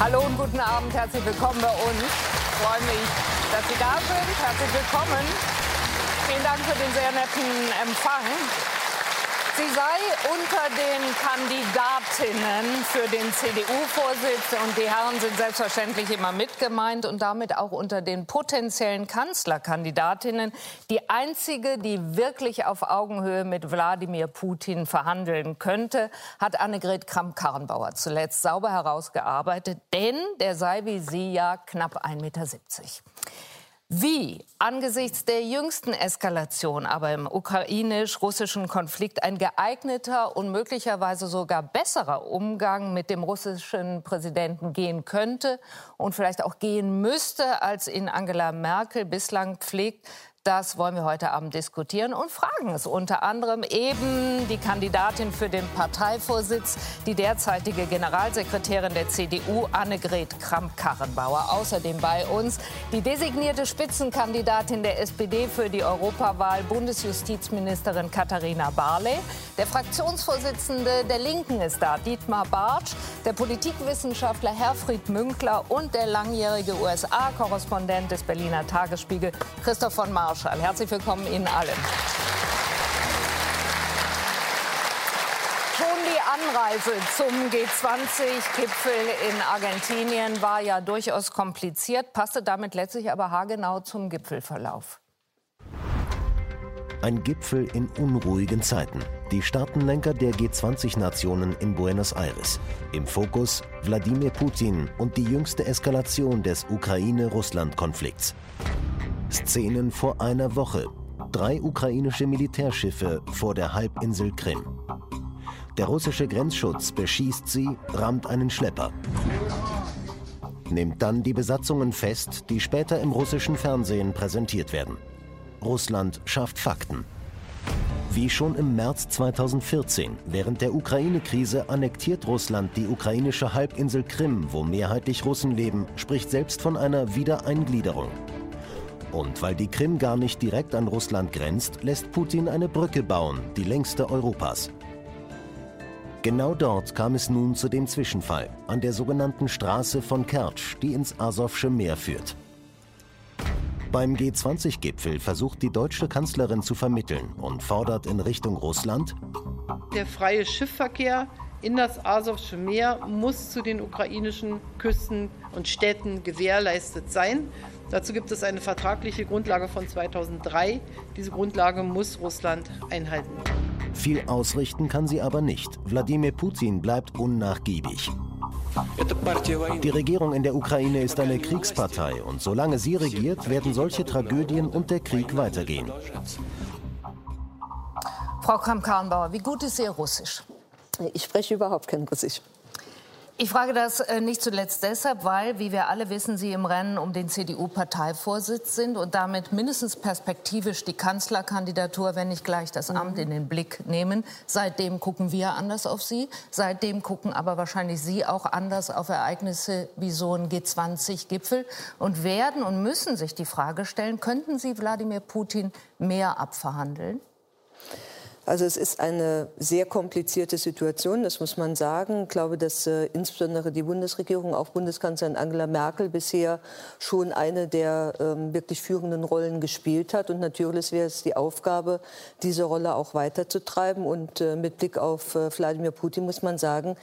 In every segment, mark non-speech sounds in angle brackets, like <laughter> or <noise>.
Hallo und guten Abend, herzlich willkommen bei uns. Ich freue mich, dass Sie da sind. Herzlich willkommen. Vielen Dank für den sehr netten Empfang. Sie sei unter den Kandidatinnen für den CDU-Vorsitz und die Herren sind selbstverständlich immer mitgemeint und damit auch unter den potenziellen Kanzlerkandidatinnen die einzige, die wirklich auf Augenhöhe mit Wladimir Putin verhandeln könnte, hat Annegret Kramp-Karrenbauer zuletzt sauber herausgearbeitet, denn der sei wie sie ja knapp 1,70 Meter. Wie? Angesichts der jüngsten Eskalation aber im ukrainisch-russischen Konflikt ein geeigneter und möglicherweise sogar besserer Umgang mit dem russischen Präsidenten gehen könnte und vielleicht auch gehen müsste, als ihn Angela Merkel bislang pflegt, das wollen wir heute Abend diskutieren und fragen es unter anderem eben die Kandidatin für den Parteivorsitz, die derzeitige Generalsekretärin der CDU, Annegret Kramp-Karrenbauer. Außerdem bei uns die designierte Spitzenkandidatin der SPD für die Europawahl, Bundesjustizministerin Katharina Barley. Der Fraktionsvorsitzende der Linken ist da, Dietmar Bartsch, der Politikwissenschaftler Herfried Münkler und der langjährige USA-Korrespondent des Berliner Tagesspiegel, Christoph von Marsch. Marschall. Herzlich willkommen Ihnen allen. Schon die Anreise zum G20-Gipfel in Argentinien war ja durchaus kompliziert, passte damit letztlich aber haargenau zum Gipfelverlauf. Ein Gipfel in unruhigen Zeiten. Die Staatenlenker der G20-Nationen in Buenos Aires. Im Fokus Wladimir Putin und die jüngste Eskalation des Ukraine-Russland-Konflikts. Szenen vor einer Woche. Drei ukrainische Militärschiffe vor der Halbinsel Krim. Der russische Grenzschutz beschießt sie, rammt einen Schlepper. Nimmt dann die Besatzungen fest, die später im russischen Fernsehen präsentiert werden. Russland schafft Fakten. Wie schon im März 2014, während der Ukraine-Krise, annektiert Russland die ukrainische Halbinsel Krim, wo mehrheitlich Russen leben, spricht selbst von einer Wiedereingliederung. Und weil die Krim gar nicht direkt an Russland grenzt, lässt Putin eine Brücke bauen, die längste Europas. Genau dort kam es nun zu dem Zwischenfall, an der sogenannten Straße von Kertsch, die ins Asowsche Meer führt. Beim G20-Gipfel versucht die deutsche Kanzlerin zu vermitteln und fordert in Richtung Russland, der freie Schiffverkehr in das Asowsche Meer muss zu den ukrainischen Küsten und Städten gewährleistet sein. Dazu gibt es eine vertragliche Grundlage von 2003. Diese Grundlage muss Russland einhalten. Viel ausrichten kann sie aber nicht. Wladimir Putin bleibt unnachgiebig. Die Regierung in der Ukraine ist eine Kriegspartei und solange sie regiert, werden solche Tragödien und der Krieg weitergehen. Frau Kramp-Karrenbauer, wie gut ist Ihr Russisch? Ich spreche überhaupt kein Russisch. Ich frage das äh, nicht zuletzt deshalb, weil, wie wir alle wissen, Sie im Rennen um den CDU-Parteivorsitz sind und damit mindestens perspektivisch die Kanzlerkandidatur, wenn nicht gleich das Amt, in den Blick nehmen. Seitdem gucken wir anders auf Sie. Seitdem gucken aber wahrscheinlich Sie auch anders auf Ereignisse wie so ein G20-Gipfel und werden und müssen sich die Frage stellen, könnten Sie Wladimir Putin mehr abverhandeln? Also es ist eine sehr komplizierte Situation, das muss man sagen. Ich glaube, dass äh, insbesondere die Bundesregierung, auch Bundeskanzlerin Angela Merkel bisher schon eine der ähm, wirklich führenden Rollen gespielt hat. Und natürlich wäre es die Aufgabe, diese Rolle auch weiterzutreiben. Und äh, mit Blick auf äh, Wladimir Putin muss man sagen,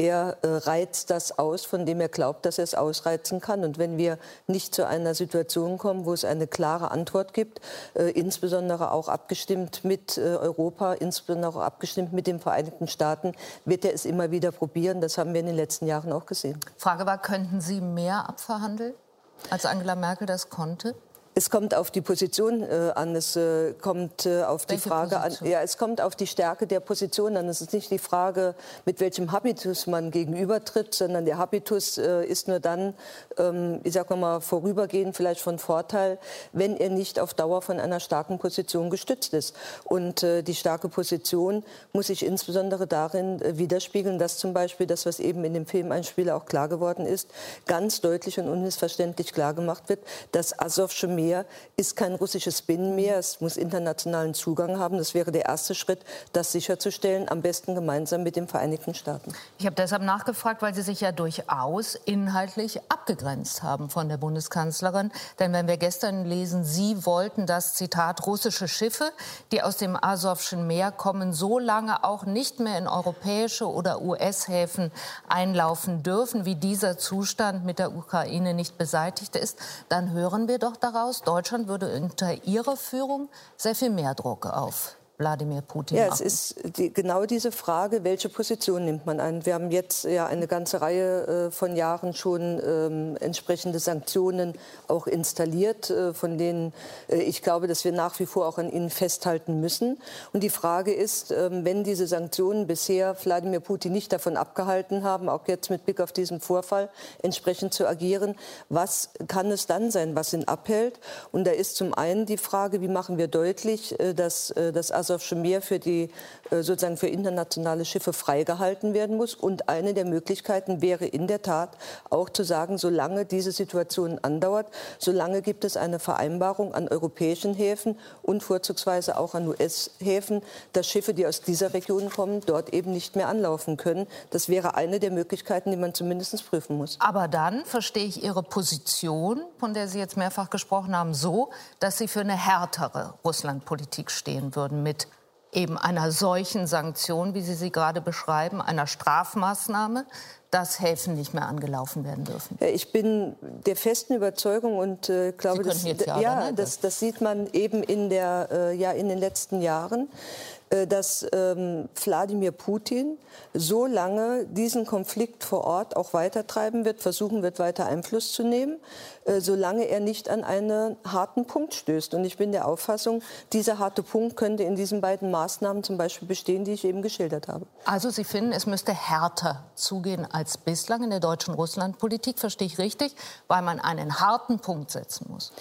er äh, reizt das aus, von dem er glaubt, dass er es ausreizen kann. Und wenn wir nicht zu einer Situation kommen, wo es eine klare Antwort gibt, äh, insbesondere auch abgestimmt mit äh, Europa, insbesondere auch abgestimmt mit den Vereinigten Staaten, wird er es immer wieder probieren. Das haben wir in den letzten Jahren auch gesehen. Frage war, könnten Sie mehr abverhandeln, als Angela Merkel das konnte? Es kommt auf die Position äh, an, es äh, kommt äh, auf die Welche Frage Position? an, ja, es kommt auf die Stärke der Position an. Es ist nicht die Frage, mit welchem Habitus man gegenübertritt, sondern der Habitus äh, ist nur dann, ähm, ich sag mal, vorübergehend vielleicht von Vorteil, wenn er nicht auf Dauer von einer starken Position gestützt ist. Und äh, die starke Position muss sich insbesondere darin äh, widerspiegeln, dass zum Beispiel das, was eben in dem Filmeinspieler auch klar geworden ist, ganz deutlich und unmissverständlich klar gemacht wird, dass Asowsche Meer ist kein russisches Binnenmeer. Es muss internationalen Zugang haben. Das wäre der erste Schritt, das sicherzustellen, am besten gemeinsam mit den Vereinigten Staaten. Ich habe deshalb nachgefragt, weil Sie sich ja durchaus inhaltlich abgegrenzt haben von der Bundeskanzlerin. Denn wenn wir gestern lesen, Sie wollten das Zitat russische Schiffe, die aus dem Asowschen Meer kommen, so lange auch nicht mehr in europäische oder US-Häfen einlaufen dürfen, wie dieser Zustand mit der Ukraine nicht beseitigt ist, dann hören wir doch daraus, Deutschland würde unter Ihrer Führung sehr viel mehr Druck auf Wladimir Putin ja, es ist die, genau diese Frage, welche Position nimmt man ein? Wir haben jetzt ja eine ganze Reihe äh, von Jahren schon ähm, entsprechende Sanktionen auch installiert, äh, von denen äh, ich glaube, dass wir nach wie vor auch an ihnen festhalten müssen. Und die Frage ist, ähm, wenn diese Sanktionen bisher Wladimir Putin nicht davon abgehalten haben, auch jetzt mit Blick auf diesen Vorfall entsprechend zu agieren, was kann es dann sein, was ihn abhält? Und da ist zum einen die Frage, wie machen wir deutlich, äh, dass äh, das Asowsche Meer für die äh, sozusagen für internationale Schiffe freigehalten werden muss. Und eine der Möglichkeiten wäre in der Tat auch zu sagen, solange diese Situation andauert, solange gibt es eine Vereinbarung an europäischen Häfen und vorzugsweise auch an US-Häfen, dass Schiffe, die aus dieser Region kommen, dort eben nicht mehr anlaufen können. Das wäre eine der Möglichkeiten, die man zumindest prüfen muss. Aber dann verstehe ich Ihre Position, von der Sie jetzt mehrfach gesprochen haben, so, dass Sie für eine härtere Russlandpolitik stehen würden mit eben einer solchen Sanktion, wie Sie sie gerade beschreiben, einer Strafmaßnahme, dass Häfen nicht mehr angelaufen werden dürfen? Ich bin der festen Überzeugung und äh, glaube, das, ja, ja das, das, sieht man eben in, der, äh, ja, in den letzten Jahren, äh, dass ähm, Wladimir Putin so lange diesen Konflikt vor Ort auch weitertreiben wird, versuchen wird, weiter Einfluss zu nehmen, äh, solange er nicht an einen harten Punkt stößt. Und ich bin der Auffassung, dieser harte Punkt könnte in diesen beiden Maßnahmen zum Beispiel bestehen, die ich eben geschildert habe. Also Sie finden, es müsste härter zugehen als bislang in der deutschen Russlandpolitik, verstehe ich richtig, weil man einen harten Punkt setzen muss.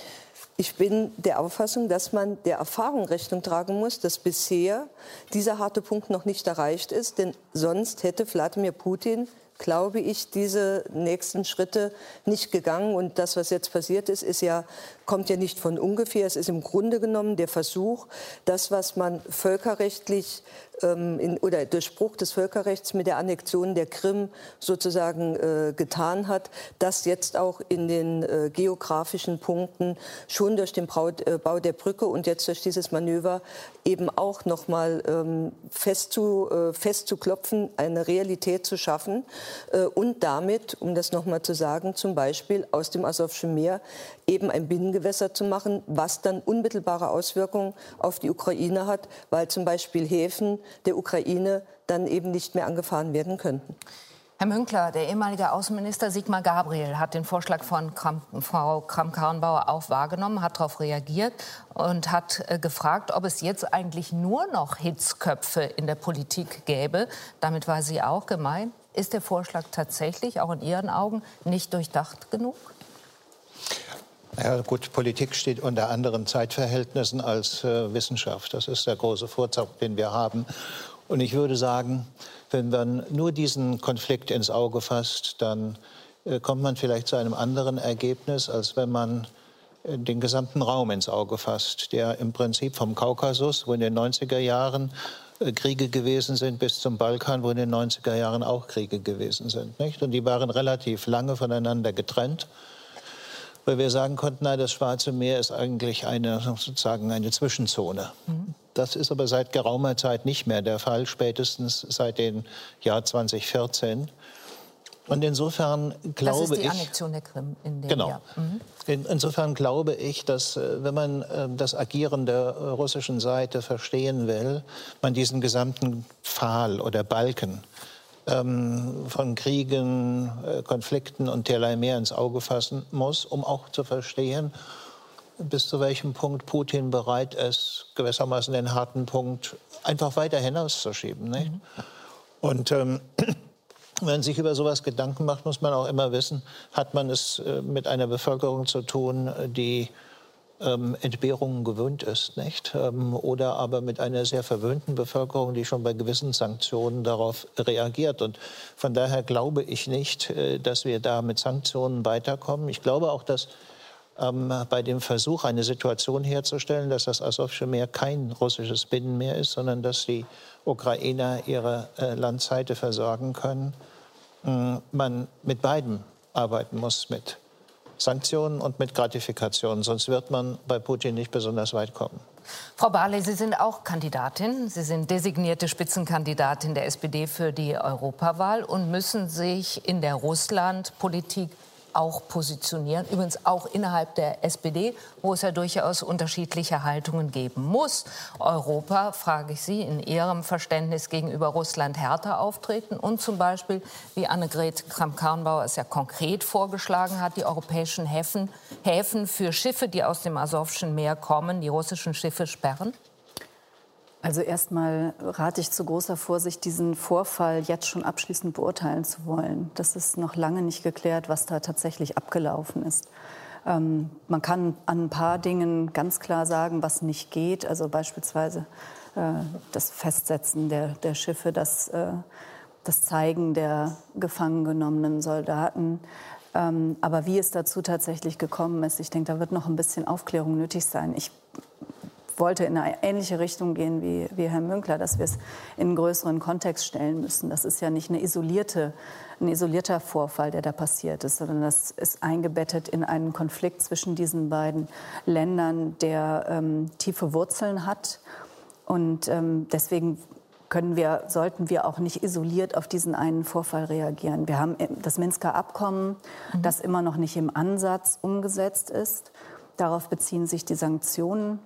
Ich bin der Auffassung, dass man der Erfahrung Rechnung tragen muss, dass bisher dieser harte Punkt noch nicht erreicht ist. Denn sonst hätte Wladimir Putin glaube ich, diese nächsten Schritte nicht gegangen. Und das, was jetzt passiert ist, ist ja, kommt ja nicht von ungefähr. Es ist im Grunde genommen der Versuch, das, was man völkerrechtlich ähm, in, oder Durchbruch des Völkerrechts mit der Annexion der Krim sozusagen äh, getan hat, das jetzt auch in den äh, geografischen Punkten schon durch den Bau, äh, Bau, der Brücke und jetzt durch dieses Manöver eben auch noch mal ähm, fest, zu, äh, fest zu klopfen, eine Realität zu schaffen äh, und damit, um das noch mal zu sagen, zum Beispiel aus dem Asowschen Meer eben ein Binnengewässer zu machen, was dann unmittelbare Auswirkungen auf die Ukraine hat, weil zum Beispiel Häfen der Ukraine dann eben nicht mehr angefahren werden könnten. Herr Münkler, der ehemalige Außenminister Sigmar Gabriel hat den Vorschlag von Kram, Frau Kramp-Karrenbauer auch wahrgenommen, hat darauf reagiert und hat äh, gefragt, ob es jetzt eigentlich nur noch Hitzköpfe in der Politik gäbe. Damit war sie auch gemeint. Ist der Vorschlag tatsächlich auch in Ihren Augen nicht durchdacht genug? Ja, gut, Politik steht unter anderen Zeitverhältnissen als äh, Wissenschaft. Das ist der große Vorzug, den wir haben. Und ich würde sagen, wenn man nur diesen Konflikt ins Auge fasst, dann äh, kommt man vielleicht zu einem anderen Ergebnis, als wenn man äh, den gesamten Raum ins Auge fasst, der im Prinzip vom Kaukasus, wo in den 90er Jahren äh, Kriege gewesen sind, bis zum Balkan, wo in den 90er Jahren auch Kriege gewesen sind. Nicht? Und die waren relativ lange voneinander getrennt weil wir sagen konnten, nein, das Schwarze Meer ist eigentlich eine, sozusagen eine Zwischenzone. Mhm. Das ist aber seit geraumer Zeit nicht mehr der Fall, spätestens seit dem Jahr 2014. Und insofern glaube ich. Das ist die Annexion der Krim in dem genau. Jahr. Mhm. In, insofern glaube ich, dass, äh, wenn man äh, das Agieren der russischen Seite verstehen will, man diesen gesamten Pfahl oder Balken ähm, von Kriegen, äh, Konflikten und derlei mehr ins Auge fassen muss, um auch zu verstehen, bis zu welchem Punkt Putin bereit ist, gewissermaßen den harten Punkt einfach weiter hinauszuschieben. Nicht? Mhm. Und ähm, <clears throat> wenn man sich über sowas Gedanken macht, muss man auch immer wissen, hat man es äh, mit einer Bevölkerung zu tun, die ähm, Entbehrungen gewöhnt ist, nicht? Ähm, oder aber mit einer sehr verwöhnten Bevölkerung, die schon bei gewissen Sanktionen darauf reagiert. Und von daher glaube ich nicht, äh, dass wir da mit Sanktionen weiterkommen. Ich glaube auch, dass ähm, bei dem Versuch, eine Situation herzustellen, dass das Asowsche Meer kein russisches Binnenmeer ist, sondern dass die Ukrainer ihre äh, Landseite versorgen können, äh, man mit beiden arbeiten muss, mit Sanktionen und mit Gratifikationen. Sonst wird man bei Putin nicht besonders weit kommen. Frau Barley, Sie sind auch Kandidatin. Sie sind designierte Spitzenkandidatin der SPD für die Europawahl und müssen sich in der Russlandpolitik auch positionieren. Übrigens auch innerhalb der SPD, wo es ja durchaus unterschiedliche Haltungen geben muss. Europa, frage ich Sie, in Ihrem Verständnis gegenüber Russland härter auftreten und zum Beispiel, wie Annegret Kramp-Karrenbauer es ja konkret vorgeschlagen hat, die europäischen Häfen, Häfen für Schiffe, die aus dem Asowschen Meer kommen, die russischen Schiffe sperren? Also erstmal rate ich zu großer Vorsicht, diesen Vorfall jetzt schon abschließend beurteilen zu wollen. Das ist noch lange nicht geklärt, was da tatsächlich abgelaufen ist. Ähm, man kann an ein paar Dingen ganz klar sagen, was nicht geht. Also beispielsweise äh, das Festsetzen der, der Schiffe, das, äh, das Zeigen der gefangen genommenen Soldaten. Ähm, aber wie es dazu tatsächlich gekommen ist, ich denke, da wird noch ein bisschen Aufklärung nötig sein. Ich wollte in eine ähnliche Richtung gehen wie, wie Herr Münkler, dass wir es in einen größeren Kontext stellen müssen. Das ist ja nicht eine isolierte, ein isolierter Vorfall, der da passiert ist, sondern das ist eingebettet in einen Konflikt zwischen diesen beiden Ländern, der ähm, tiefe Wurzeln hat. Und ähm, deswegen können wir, sollten wir auch nicht isoliert auf diesen einen Vorfall reagieren. Wir haben das Minsker Abkommen, mhm. das immer noch nicht im Ansatz umgesetzt ist. Darauf beziehen sich die Sanktionen.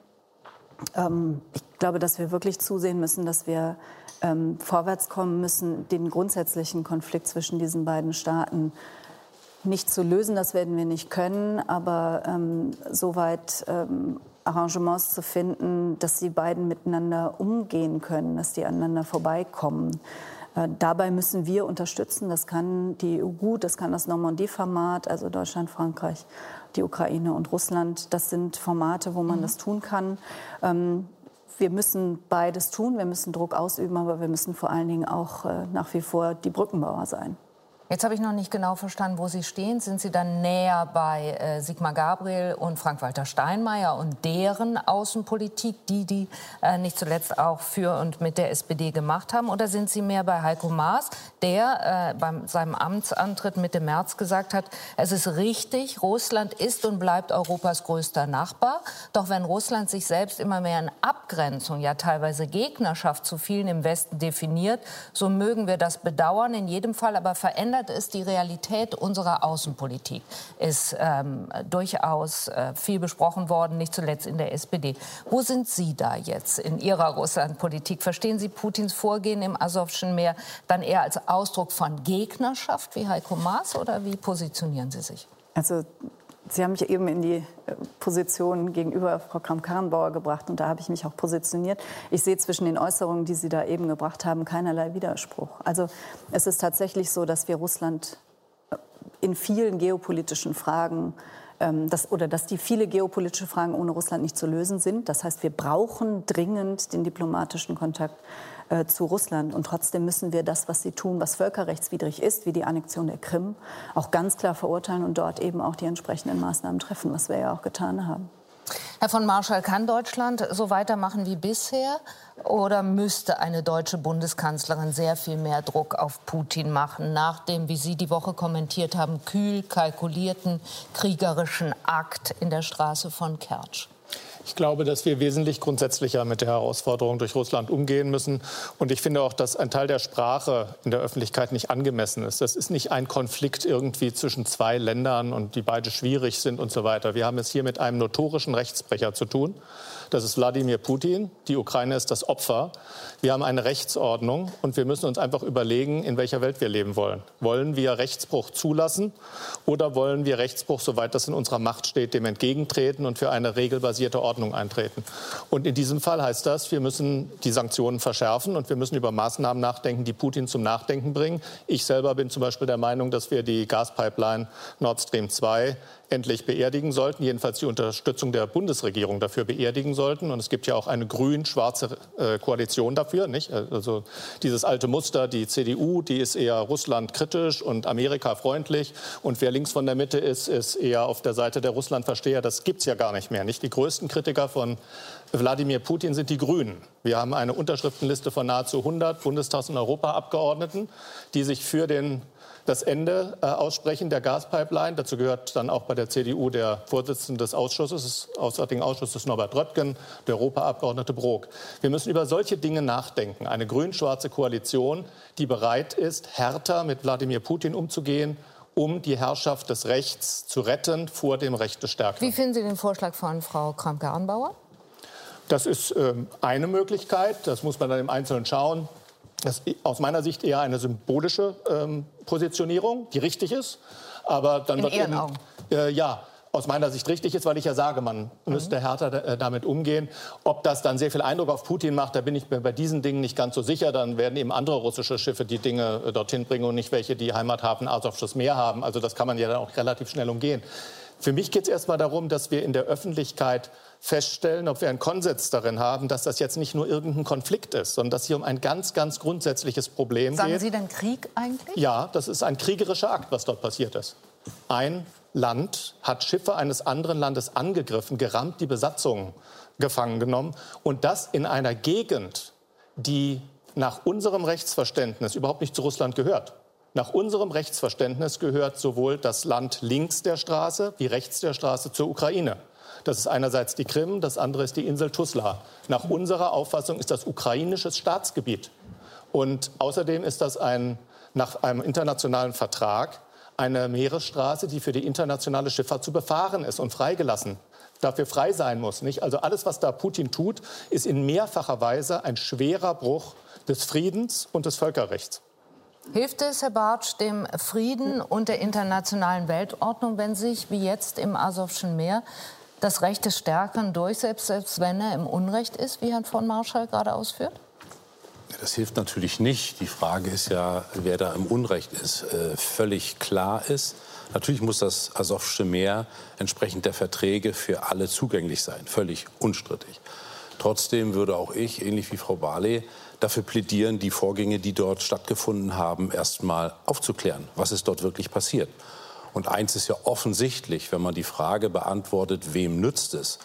Ähm, ich glaube, dass wir wirklich zusehen müssen, dass wir ähm, vorwärts kommen müssen, den grundsätzlichen Konflikt zwischen diesen beiden Staaten nicht zu lösen. Das werden wir nicht können, aber ähm, soweit ähm, Arrangements zu finden, dass die beiden miteinander umgehen können, dass die aneinander vorbeikommen. Äh, dabei müssen wir unterstützen. Das kann die EU gut, das kann das Normandie-Format, also Deutschland, Frankreich die Ukraine und Russland. Das sind Formate, wo man mhm. das tun kann. Ähm, wir müssen beides tun. Wir müssen Druck ausüben, aber wir müssen vor allen Dingen auch äh, nach wie vor die Brückenbauer sein. Jetzt habe ich noch nicht genau verstanden, wo Sie stehen. Sind Sie dann näher bei äh, Sigmar Gabriel und Frank-Walter Steinmeier und deren Außenpolitik, die die äh, nicht zuletzt auch für und mit der SPD gemacht haben? Oder sind Sie mehr bei Heiko Maas, der äh, bei seinem Amtsantritt Mitte März gesagt hat, es ist richtig, Russland ist und bleibt Europas größter Nachbar. Doch wenn Russland sich selbst immer mehr in Abgrenzung, ja teilweise Gegnerschaft zu vielen im Westen definiert, so mögen wir das bedauern. In jedem Fall aber verändert verändert es die Realität unserer Außenpolitik. Ist ähm, durchaus äh, viel besprochen worden, nicht zuletzt in der SPD. Wo sind Sie da jetzt in Ihrer Russlandpolitik? Verstehen Sie Putins Vorgehen im Asowschen Meer dann eher als Ausdruck von Gegnerschaft wie Heiko Maas oder wie positionieren Sie sich? Also Sie haben mich eben in die äh, Position gegenüber Frau Kramp-Karrenbauer gebracht und da habe ich mich auch positioniert. Ich sehe zwischen den Äußerungen, die Sie da eben gebracht haben, keinerlei Widerspruch. Also es ist tatsächlich so, dass wir Russland äh, in vielen geopolitischen Fragen ähm, dass, oder dass die viele geopolitische Fragen ohne Russland nicht zu lösen sind. Das heißt, wir brauchen dringend den diplomatischen Kontakt äh, zu Russland. Und trotzdem müssen wir das, was sie tun, was völkerrechtswidrig ist, wie die Annexion der Krim, auch ganz klar verurteilen und dort eben auch die entsprechenden Maßnahmen treffen, was wir ja auch getan haben. Herr von Marschall, kann Deutschland so weitermachen wie bisher? Oder müsste eine deutsche Bundeskanzlerin sehr viel mehr Druck auf Putin machen, nach dem, wie Sie die Woche kommentiert haben, kühl kalkulierten kriegerischen Akt in der Straße von Kertsch? Ich glaube, dass wir wesentlich grundsätzlicher mit der Herausforderung durch Russland umgehen müssen. Und ich finde auch, dass ein Teil der Sprache in der Öffentlichkeit nicht angemessen ist. Das ist nicht ein Konflikt irgendwie zwischen zwei Ländern und die beide schwierig sind und so weiter. Wir haben es hier mit einem notorischen Rechtsbrecher zu tun. Das ist Wladimir Putin. Die Ukraine ist das Opfer. Wir haben eine Rechtsordnung und wir müssen uns einfach überlegen, in welcher Welt wir leben wollen. Wollen wir Rechtsbruch zulassen oder wollen wir Rechtsbruch, soweit das in unserer Macht steht, dem entgegentreten und für eine regelbasierte Ordnung eintreten. Und in diesem Fall heißt das, wir müssen die Sanktionen verschärfen und wir müssen über Maßnahmen nachdenken, die Putin zum Nachdenken bringen. Ich selber bin zum Beispiel der Meinung, dass wir die Gaspipeline Nord Stream 2 endlich beerdigen sollten, jedenfalls die Unterstützung der Bundesregierung dafür beerdigen sollten. Und es gibt ja auch eine grün-schwarze äh, Koalition dafür. Nicht? Also dieses alte Muster, die CDU, die ist eher Russland kritisch und Amerika freundlich. Und wer links von der Mitte ist, ist eher auf der Seite der Russlandversteher. Das gibt es ja gar nicht mehr. Nicht? Die größten Kritiker von Wladimir Putin sind die Grünen. Wir haben eine Unterschriftenliste von nahezu 100 Bundestags- und Europaabgeordneten, die sich für den das Ende äh, aussprechen der Gaspipeline. Dazu gehört dann auch bei der CDU der Vorsitzende des Ausschusses, des Auswärtigen Ausschusses Norbert Röttgen, der Europaabgeordnete Brok. Wir müssen über solche Dinge nachdenken. Eine grün-schwarze Koalition, die bereit ist, härter mit Wladimir Putin umzugehen um die Herrschaft des Rechts zu retten vor dem Recht des Stärkeren. Wie finden Sie den Vorschlag von Frau Kramke-Anbauer? Das ist ähm, eine Möglichkeit. Das muss man dann im Einzelnen schauen. Das ist aus meiner Sicht eher eine symbolische ähm, Positionierung, die richtig ist. Aber dann In wird Ihren eben, Augen? Äh, ja, aus meiner Sicht richtig ist, weil ich ja sage, man Mhm. müsste härter äh, damit umgehen. Ob das dann sehr viel Eindruck auf Putin macht, da bin ich mir bei diesen Dingen nicht ganz so sicher. Dann werden eben andere russische Schiffe die Dinge äh, dorthin bringen und nicht welche, die Heimathafen Asowsches Meer haben. Also das kann man ja dann auch relativ schnell umgehen. Für mich geht es erstmal darum, dass wir in der Öffentlichkeit feststellen, ob wir einen Konsens darin haben, dass das jetzt nicht nur irgendein Konflikt ist, sondern dass hier um ein ganz, ganz grundsätzliches Problem Sagen geht. Sie denn Krieg eigentlich? Ja, das ist ein kriegerischer Akt, was dort passiert ist. Ein Land hat Schiffe eines anderen Landes angegriffen, gerammt, die Besatzung gefangen genommen und das in einer Gegend, die nach unserem Rechtsverständnis überhaupt nicht zu Russland gehört. Nach unserem Rechtsverständnis gehört sowohl das Land links der Straße wie rechts der Straße zur Ukraine. Das ist einerseits die Krim, das andere ist die Insel Tuzla. Nach unserer Auffassung ist das ukrainisches Staatsgebiet. Und außerdem ist das ein, nach einem internationalen Vertrag eine Meeresstraße, die für die internationale Schifffahrt zu befahren ist und freigelassen dafür frei sein muss. Nicht? Also alles, was da Putin tut, ist in mehrfacher Weise ein schwerer Bruch des Friedens und des Völkerrechts. Hilft es, Herr Bartsch, dem Frieden und der internationalen Weltordnung, wenn sich, wie jetzt im Asowschen Meer, das Recht des Stärkeren durchsetzt, selbst wenn er im Unrecht ist, wie Herrn von Marschall gerade ausführt? Das hilft natürlich nicht. Die Frage ist ja, wer da im Unrecht ist. Äh, völlig klar ist, natürlich muss das Asowsche Meer entsprechend der Verträge für alle zugänglich sein. Völlig unstrittig. Trotzdem würde auch ich, ähnlich wie Frau Barley, dafür plädieren, die Vorgänge, die dort stattgefunden haben, erst mal aufzuklären. Was ist dort wirklich passiert? Und eins ist ja offensichtlich, wenn man die Frage beantwortet, wem nützt es,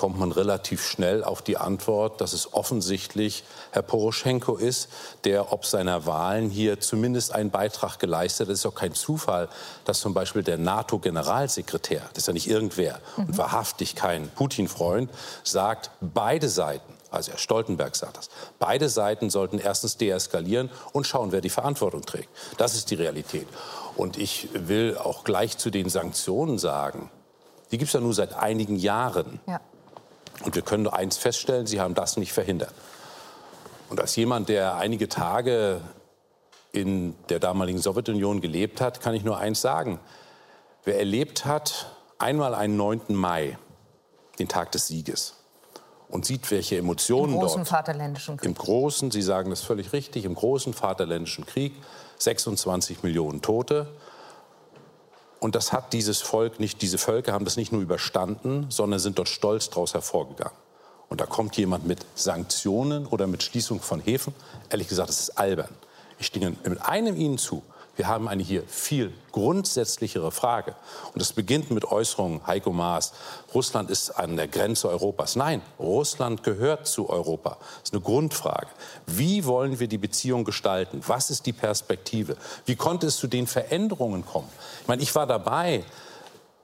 kommt man relativ schnell auf die Antwort, dass es offensichtlich Herr Poroschenko ist, der ob seiner Wahlen hier zumindest einen Beitrag geleistet hat. Es ist auch kein Zufall, dass zum Beispiel der NATO-Generalsekretär, das ist ja nicht irgendwer und wahrhaftig kein Putin-Freund, sagt, beide Seiten also Herr Stoltenberg sagt das. Beide Seiten sollten erstens deeskalieren und schauen, wer die Verantwortung trägt. Das ist die Realität. Und ich will auch gleich zu den Sanktionen sagen, die gibt es ja nur seit einigen Jahren. Ja. Und wir können nur eins feststellen, sie haben das nicht verhindert. Und als jemand, der einige Tage in der damaligen Sowjetunion gelebt hat, kann ich nur eins sagen. Wer erlebt hat, einmal einen 9. Mai, den Tag des Sieges, und sieht, welche Emotionen Im großen dort Vaterländischen Krieg. im großen, Sie sagen das völlig richtig, im großen Vaterländischen Krieg 26 Millionen Tote. Und das hat dieses Volk nicht, diese Völker haben das nicht nur überstanden, sondern sind dort stolz daraus hervorgegangen. Und da kommt jemand mit Sanktionen oder mit Schließung von Häfen. Ehrlich gesagt, das ist albern. Ich stimme mit einem Ihnen zu. Wir haben eine hier viel grundsätzlichere Frage. Und es beginnt mit Äußerungen, Heiko Maas, Russland ist an der Grenze Europas. Nein, Russland gehört zu Europa. Das ist eine Grundfrage. Wie wollen wir die Beziehung gestalten? Was ist die Perspektive? Wie konnte es zu den Veränderungen kommen? Ich meine, ich war dabei,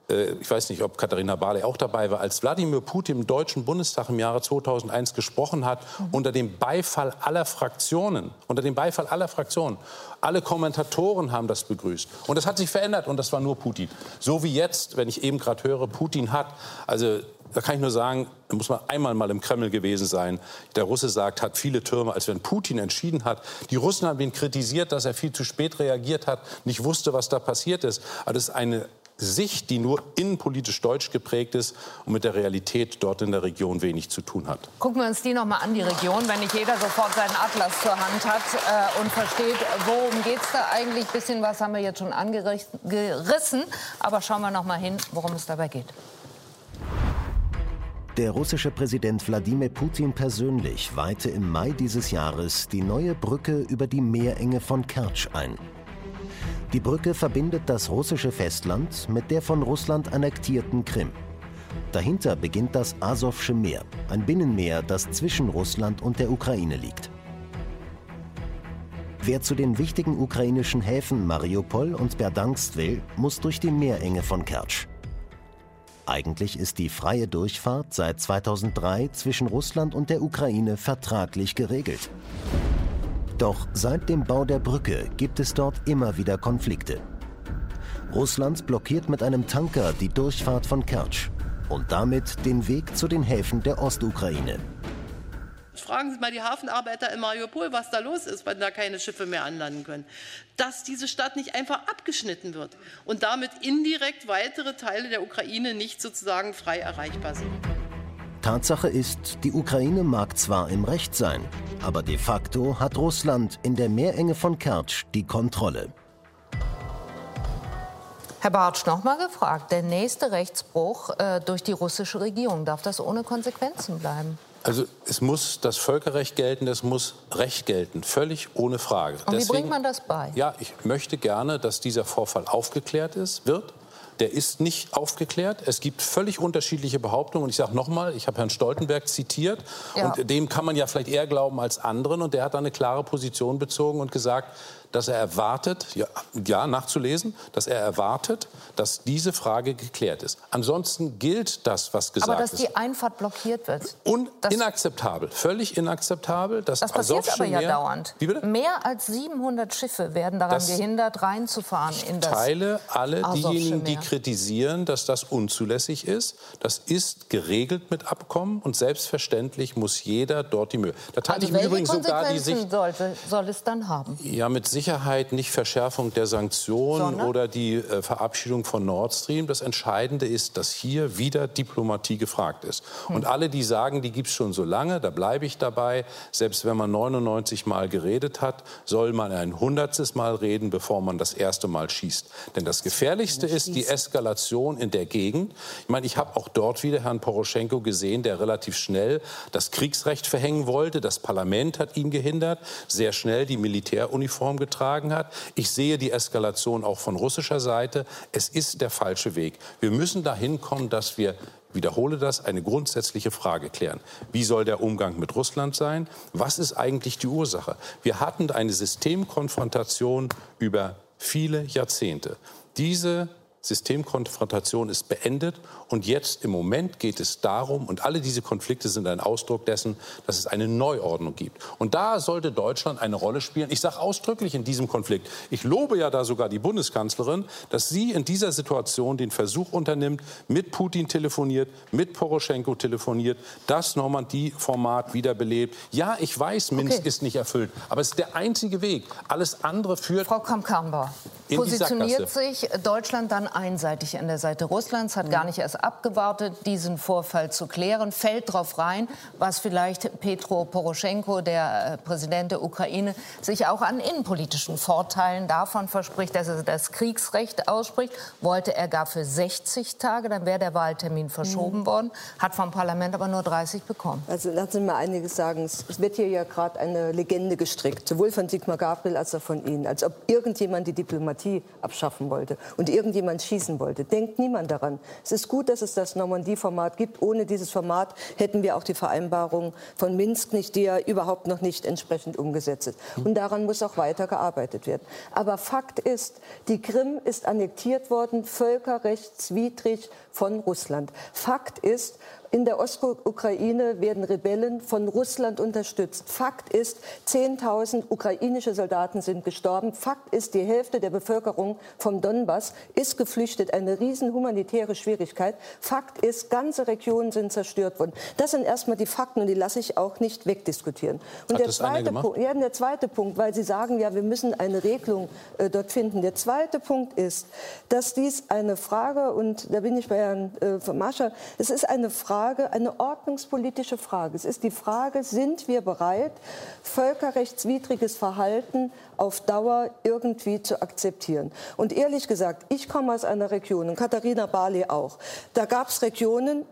ich weiß nicht, ob Katharina Barley auch dabei war, als Wladimir Putin im Deutschen Bundestag im Jahre 2001 gesprochen hat, unter dem Beifall aller Fraktionen, unter dem Beifall aller Fraktionen. Alle Kommentatoren haben das begrüßt. Und das hat sich verändert und das war nur Putin. So wie jetzt, wenn ich eben gerade höre, Putin hat, also da kann ich nur sagen, da muss man einmal mal im Kreml gewesen sein. Der Russe sagt, hat viele Türme, als wenn Putin entschieden hat. Die Russen haben ihn kritisiert, dass er viel zu spät reagiert hat, nicht wusste, was da passiert ist. Aber das ist eine Sicht, die nur innenpolitisch deutsch geprägt ist und mit der Realität dort in der Region wenig zu tun hat. Gucken wir uns die noch mal an, die Region, wenn nicht jeder sofort seinen Atlas zur Hand hat äh, und versteht, worum geht es da eigentlich. Ein bisschen was haben wir jetzt schon angerissen, aber schauen wir noch mal hin, worum es dabei geht. Der russische Präsident Wladimir Putin persönlich weihte im Mai dieses Jahres die neue Brücke über die Meerenge von Kertsch ein. Die Brücke verbindet das russische Festland mit der von Russland annektierten Krim. Dahinter beginnt das Asowsche Meer, ein Binnenmeer, das zwischen Russland und der Ukraine liegt. Wer zu den wichtigen ukrainischen Häfen Mariupol und Berdansk will, muss durch die Meerenge von Kertsch. Eigentlich ist die freie Durchfahrt seit 2003 zwischen Russland und der Ukraine vertraglich geregelt. Doch seit dem Bau der Brücke gibt es dort immer wieder Konflikte. Russland blockiert mit einem Tanker die Durchfahrt von Kertsch und damit den Weg zu den Häfen der Ostukraine. Fragen Sie mal die Hafenarbeiter in Mariupol, was da los ist, wenn da keine Schiffe mehr anlanden können. Dass diese Stadt nicht einfach abgeschnitten wird und damit indirekt weitere Teile der Ukraine nicht sozusagen frei erreichbar sind. Tatsache ist, die Ukraine mag zwar im Recht sein, aber de facto hat Russland in der Meerenge von Kertsch die Kontrolle. Herr Bartsch, noch mal gefragt. Der nächste Rechtsbruch äh, durch die russische Regierung, darf das ohne Konsequenzen bleiben? Also es muss das Völkerrecht gelten, es muss Recht gelten, völlig ohne Frage. Und Deswegen, wie bringt man das bei? Ja, ich möchte gerne, dass dieser Vorfall aufgeklärt ist, wird der ist nicht aufgeklärt. Es gibt völlig unterschiedliche Behauptungen. Und ich sage nochmal, ich habe Herrn Stoltenberg zitiert. Ja. Und dem kann man ja vielleicht eher glauben als anderen. Und der hat da eine klare Position bezogen und gesagt, dass er erwartet, ja, ja, nachzulesen, dass er erwartet, dass diese Frage geklärt ist. Ansonsten gilt das, was gesagt ist. Aber dass ist. die Einfahrt blockiert wird. Und inakzeptabel, völlig inakzeptabel. Das, passiert aber ja Meer, dauernd. Mehr als 700 Schiffe werden daran gehindert, reinzufahren in das Teile alle diejenigen, die kritisieren, dass das unzulässig ist. Das ist geregelt mit Abkommen und selbstverständlich muss jeder dort die Mühe. Da teile also ich welche übrigens sogar die Sicht. Sollte, soll es dann haben? Ja, mit Sicherheit nicht Verschärfung der Sanktionen Sondern? oder die äh, Verabschiedung von Nord Stream. Das Entscheidende ist, dass hier wieder Diplomatie gefragt ist. Hm. Und alle, die sagen, die gibt es schon so lange, da bleibe ich dabei. Selbst wenn man 99 Mal geredet hat, soll man ein hundertstes Mal reden, bevor man das erste Mal schießt. Denn das Gefährlichste ist die Eskalation in der Gegend. Ich meine, ich habe auch dort wieder Herrn Poroschenko gesehen, der relativ schnell das Kriegsrecht verhängen wollte. Das Parlament hat ihn gehindert, sehr schnell die Militäruniform getragen hat. Ich sehe die Eskalation auch von russischer Seite. Es ist der falsche Weg. Wir müssen dahin kommen, dass wir wiederhole das, eine grundsätzliche Frage klären. Wie soll der Umgang mit Russland sein? Was ist eigentlich die Ursache? Wir hatten eine Systemkonfrontation über viele Jahrzehnte. Diese Systemkonfrontation ist beendet und jetzt im Moment geht es darum, und alle diese Konflikte sind ein Ausdruck dessen, dass es eine Neuordnung gibt. Und da sollte Deutschland eine Rolle spielen. Ich sage ausdrücklich in diesem Konflikt, ich lobe ja da sogar die Bundeskanzlerin, dass sie in dieser Situation den Versuch unternimmt, mit Putin telefoniert, mit Poroschenko telefoniert, das Normandie-Format wiederbelebt. Ja, ich weiß, Minsk okay. ist nicht erfüllt, aber es ist der einzige Weg. Alles andere führt. Frau Kamp-Karrenbauer, positioniert sich Deutschland dann einseitig an der Seite Russlands, hat gar nicht erst abgewartet, diesen Vorfall zu klären, fällt darauf rein, was vielleicht Petro Poroschenko, der äh, Präsident der Ukraine, sich auch an innenpolitischen Vorteilen davon verspricht, dass er das Kriegsrecht ausspricht. Wollte er gar für 60 Tage, dann wäre der Wahltermin verschoben mhm. worden, hat vom Parlament aber nur 30 bekommen. Also lassen Sie mal einiges sagen. Es wird hier ja gerade eine Legende gestrickt, sowohl von Sigmar Gabriel als auch von Ihnen, als ob irgendjemand die Diplomatie abschaffen wollte und irgendjemand schießen wollte. Denkt niemand daran. Es ist gut, dass es das Normandie-Format gibt. Ohne dieses Format hätten wir auch die Vereinbarung von Minsk nicht, die ja überhaupt noch nicht entsprechend umgesetzt ist. Und daran muss auch weiter gearbeitet werden. Aber Fakt ist, die Krim ist annektiert worden, völkerrechtswidrig von Russland. Fakt ist, in der Ostukraine werden Rebellen von Russland unterstützt. Fakt ist, 10.000 ukrainische Soldaten sind gestorben. Fakt ist, die Hälfte der Bevölkerung vom Donbass ist geflüchtet. Eine riesen humanitäre Schwierigkeit. Fakt ist, ganze Regionen sind zerstört worden. Das sind erstmal die Fakten und die lasse ich auch nicht wegdiskutieren. Und der zweite? Punkt, ja, der zweite Punkt, weil Sie sagen, ja, wir müssen eine Regelung äh, dort finden. Der zweite Punkt ist, dass dies eine Frage, und da bin ich bei Herrn äh, Marschall, es ist eine Frage, eine ordnungspolitische Frage. Es ist die Frage, sind wir bereit, völkerrechtswidriges Verhalten auf Dauer irgendwie zu akzeptieren? Und ehrlich gesagt, ich komme aus einer Region, und Katharina Barley auch, da gab es Regionen,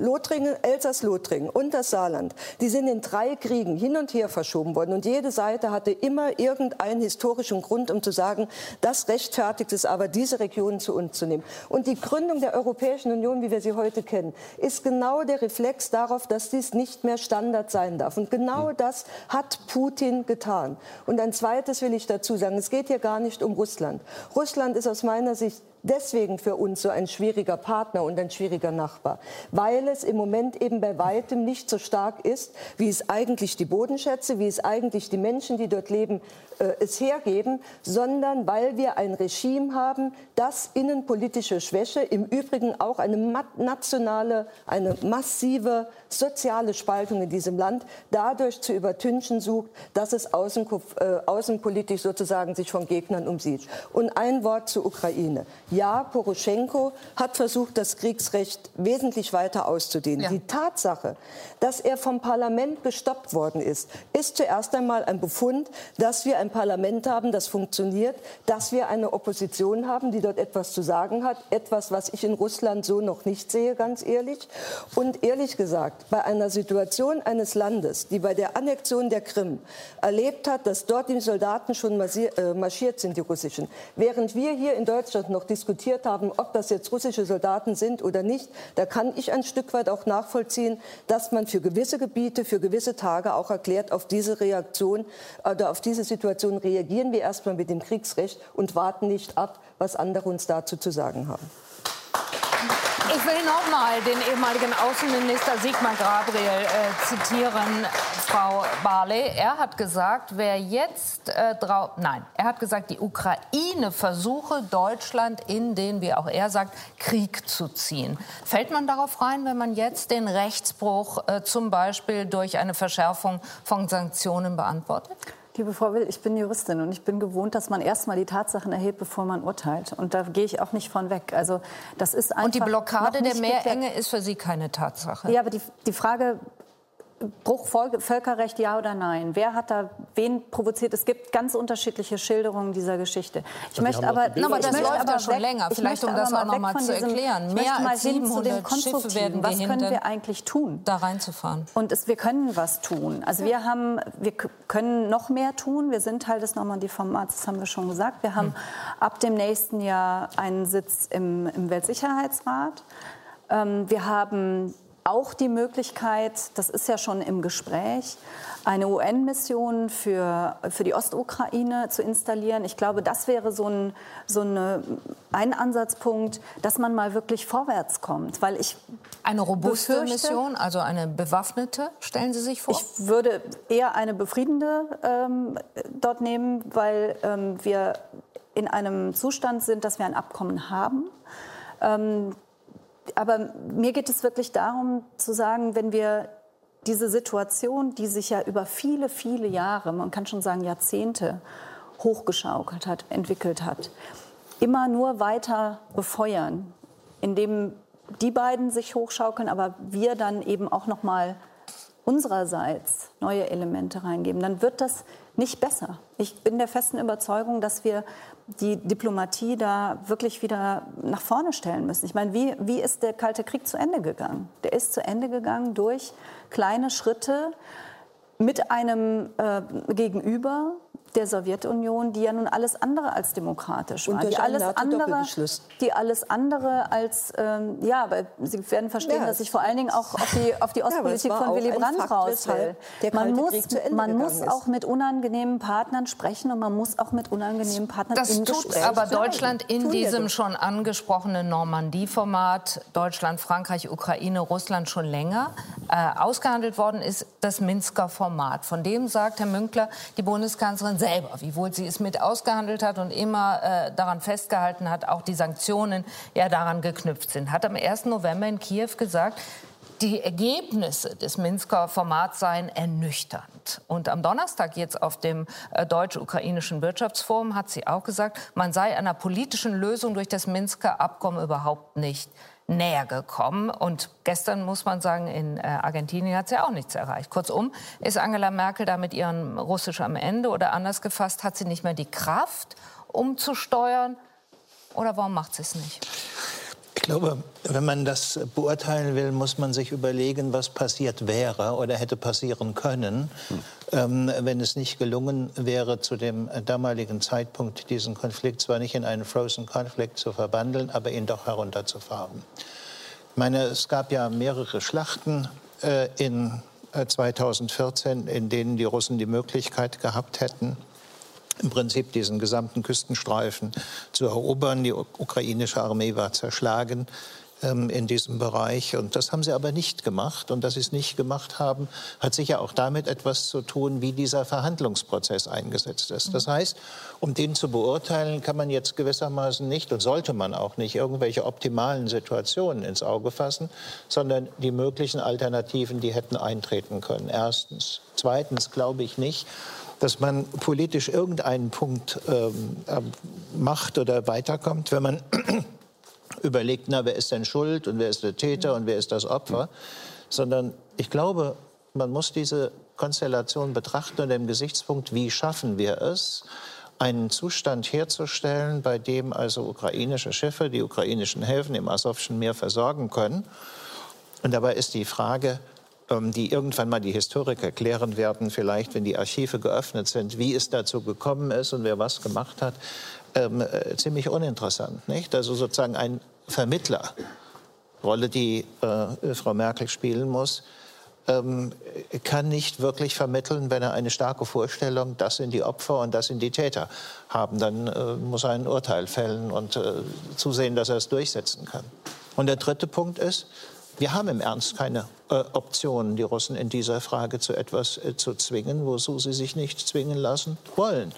Lothringen, Elsass-Lothringen und das Saarland, die sind in drei Kriegen hin und her verschoben worden. Und jede Seite hatte immer irgendeinen historischen Grund, um zu sagen, das rechtfertigt es aber, diese Regionen zu uns zu nehmen. Und die Gründung der Europäischen Union, wie wir sie heute kennen, ist genau der Reflex darauf, dass dies nicht mehr Standard sein darf. Und genau das hat Putin getan. Und ein zweites will ich dazu sagen, es geht hier gar nicht um Russland. Russland ist aus meiner Sicht deswegen für uns so ein schwieriger Partner und ein schwieriger Nachbar, weil es im Moment eben bei weitem nicht so stark ist, wie es eigentlich die Bodenschätze, wie es eigentlich die Menschen, die dort leben, äh, es hergeben, sondern weil wir ein Regime haben, das innenpolitische Schwäche, im Übrigen auch eine nationale, eine massive soziale Spaltung in diesem Land dadurch zu übertünchen sucht, dass es außen, äh, außenpolitisch sozusagen sich von Gegnern umsieht. Und ein Wort zur Ukraine. Ja, Poroschenko hat versucht, das Kriegsrecht wesentlich weiter auszudehnen. Ja. Die Tatsache, dass er vom Parlament gestoppt worden ist, ist zuerst einmal ein Befund, dass wir ein Parlament haben, das funktioniert, dass wir eine Opposition haben, die dort etwas zu sagen hat, etwas, was ich in Russland so noch nicht sehe, ganz ehrlich. Und ehrlich gesagt, bei einer Situation eines Landes, die bei der Annexion der Krim erlebt hat, dass dort die Soldaten schon äh, marschiert sind, die russischen, während wir hier in Deutschland noch diskutiert haben, ob das jetzt russische Soldaten sind oder nicht, da kann ich ein Stück weit auch nachvollziehen, dass man für gewisse Gebiete, für gewisse Tage auch erklärt, auf diese Reaktion oder auf diese Situation reagieren wir erstmal mit dem Kriegsrecht und warten nicht ab, was andere uns dazu zu sagen haben. Ich will noch mal den ehemaligen Außenminister Sigmar Gabriel äh, zitieren, Frau Barley. Er hat gesagt, wer jetzt äh, drauf, nein, er hat gesagt, die Ukraine versuche Deutschland in den, wie auch er sagt, Krieg zu ziehen. Fällt man darauf rein, wenn man jetzt den Rechtsbruch äh, zum Beispiel durch eine Verschärfung von Sanktionen beantwortet? Liebe Frau Will, ich bin Juristin und ich bin gewohnt, dass man erstmal die Tatsachen erhebt, bevor man urteilt. Und da gehe ich auch nicht von weg. Also das ist einfach Und die Blockade der. Meerenge ist für Sie keine Tatsache. Ja, aber die, die Frage, Bruch Völkerrecht, ja oder nein? Wer hat da wen provoziert? Es gibt ganz unterschiedliche Schilderungen dieser Geschichte. Ich wir möchte aber, Bilder aber das ich möchte läuft ja aber schon weg- länger. ich Vielleicht, um das auch noch mal zu diesem- erklären. Mehr als hin zu dem 700 Schiffe Konstruktiven. werden Was können wir eigentlich tun? Da reinzufahren. Und es, wir können was tun. Also wir haben, wir können noch mehr tun. Wir sind Teil des Normandie-Formats, das haben wir schon gesagt. Wir haben ab dem nächsten Jahr einen Sitz im, im Weltsicherheitsrat. Ähm, wir haben auch die Möglichkeit, das ist ja schon im Gespräch, eine UN-Mission für, für die Ostukraine zu installieren. Ich glaube, das wäre so ein, so eine, ein Ansatzpunkt, dass man mal wirklich vorwärts kommt. Weil ich Eine robuste befürchte- Mission, also eine bewaffnete, stellen Sie sich vor? Ich würde eher eine befriedende ähm, dort nehmen, weil ähm, wir in einem Zustand sind, dass wir ein Abkommen haben. Ähm, aber mir geht es wirklich darum zu sagen, wenn wir diese Situation, die sich ja über viele, viele Jahre, man kann schon sagen Jahrzehnte, hochgeschaukelt hat, entwickelt hat, immer nur weiter befeuern, indem die beiden sich hochschaukeln, aber wir dann eben auch noch mal unsererseits neue Elemente reingeben, dann wird das nicht besser. Ich bin der festen Überzeugung, dass wir die Diplomatie da wirklich wieder nach vorne stellen müssen. Ich meine, wie, wie ist der Kalte Krieg zu Ende gegangen? Der ist zu Ende gegangen durch kleine Schritte mit einem äh, Gegenüber, der Sowjetunion, die ja nun alles andere als demokratisch war, die alles andere, die alles andere als ähm, ja, aber Sie werden verstehen, ja, dass ich vor allen Dingen auch auf die auf die Ostpolitik ja, von Willy Brandt raus will. Man muss man muss auch mit unangenehmen Partnern sprechen und man muss auch mit unangenehmen Partnern das im tut Gespräch aber Deutschland in diesem schon angesprochenen Normandie-Format Deutschland, Frankreich, Ukraine, Russland schon länger äh, ausgehandelt worden ist das Minsker Format. Von dem sagt Herr Münkler die Bundeskanzlerin selber, wiewohl sie es mit ausgehandelt hat und immer äh, daran festgehalten hat, auch die Sanktionen ja daran geknüpft sind. Hat am 1. November in Kiew gesagt, die Ergebnisse des Minsker Formats seien ernüchternd. Und am Donnerstag jetzt auf dem äh, deutsch-ukrainischen Wirtschaftsforum hat sie auch gesagt, man sei einer politischen Lösung durch das Minsker Abkommen überhaupt nicht näher gekommen. Und gestern muss man sagen, in äh, Argentinien hat sie auch nichts erreicht. Kurzum, ist Angela Merkel da mit ihrem Russisch am Ende oder anders gefasst, hat sie nicht mehr die Kraft, umzusteuern? Oder warum macht sie es nicht? Ich glaube, wenn man das beurteilen will, muss man sich überlegen, was passiert wäre oder hätte passieren können, hm. wenn es nicht gelungen wäre, zu dem damaligen Zeitpunkt diesen Konflikt zwar nicht in einen Frozen Conflict zu verwandeln, aber ihn doch herunterzufahren. Ich meine, es gab ja mehrere Schlachten äh, in äh, 2014, in denen die Russen die Möglichkeit gehabt hätten, im Prinzip diesen gesamten Küstenstreifen zu erobern. Die ukrainische Armee war zerschlagen ähm, in diesem Bereich. Und das haben sie aber nicht gemacht. Und dass sie es nicht gemacht haben, hat sicher auch damit etwas zu tun, wie dieser Verhandlungsprozess eingesetzt ist. Das heißt, um den zu beurteilen, kann man jetzt gewissermaßen nicht und sollte man auch nicht irgendwelche optimalen Situationen ins Auge fassen, sondern die möglichen Alternativen, die hätten eintreten können. Erstens. Zweitens glaube ich nicht, dass man politisch irgendeinen Punkt ähm, ähm macht oder weiterkommt, wenn man <clears throat> überlegt, na, wer ist denn schuld und wer ist der Täter und wer ist das Opfer, sondern ich glaube, man muss diese Konstellation betrachten unter dem Gesichtspunkt, wie schaffen wir es, einen Zustand herzustellen, bei dem also ukrainische Schiffe die ukrainischen Häfen im Asowschen Meer versorgen können. Und dabei ist die Frage, die irgendwann mal die Historiker klären werden, vielleicht, wenn die Archive geöffnet sind, wie es dazu gekommen ist und wer was gemacht hat, ähm, äh, ziemlich uninteressant. Nicht? Also sozusagen ein Vermittler, Rolle, die äh, Frau Merkel spielen muss, ähm, kann nicht wirklich vermitteln, wenn er eine starke Vorstellung, das sind die Opfer und das sind die Täter haben. Dann äh, muss er ein Urteil fällen und äh, zusehen, dass er es durchsetzen kann. Und der dritte Punkt ist, wir haben im Ernst keine äh, Optionen, die Russen in dieser Frage zu etwas äh, zu zwingen, wozu sie sich nicht zwingen lassen wollen.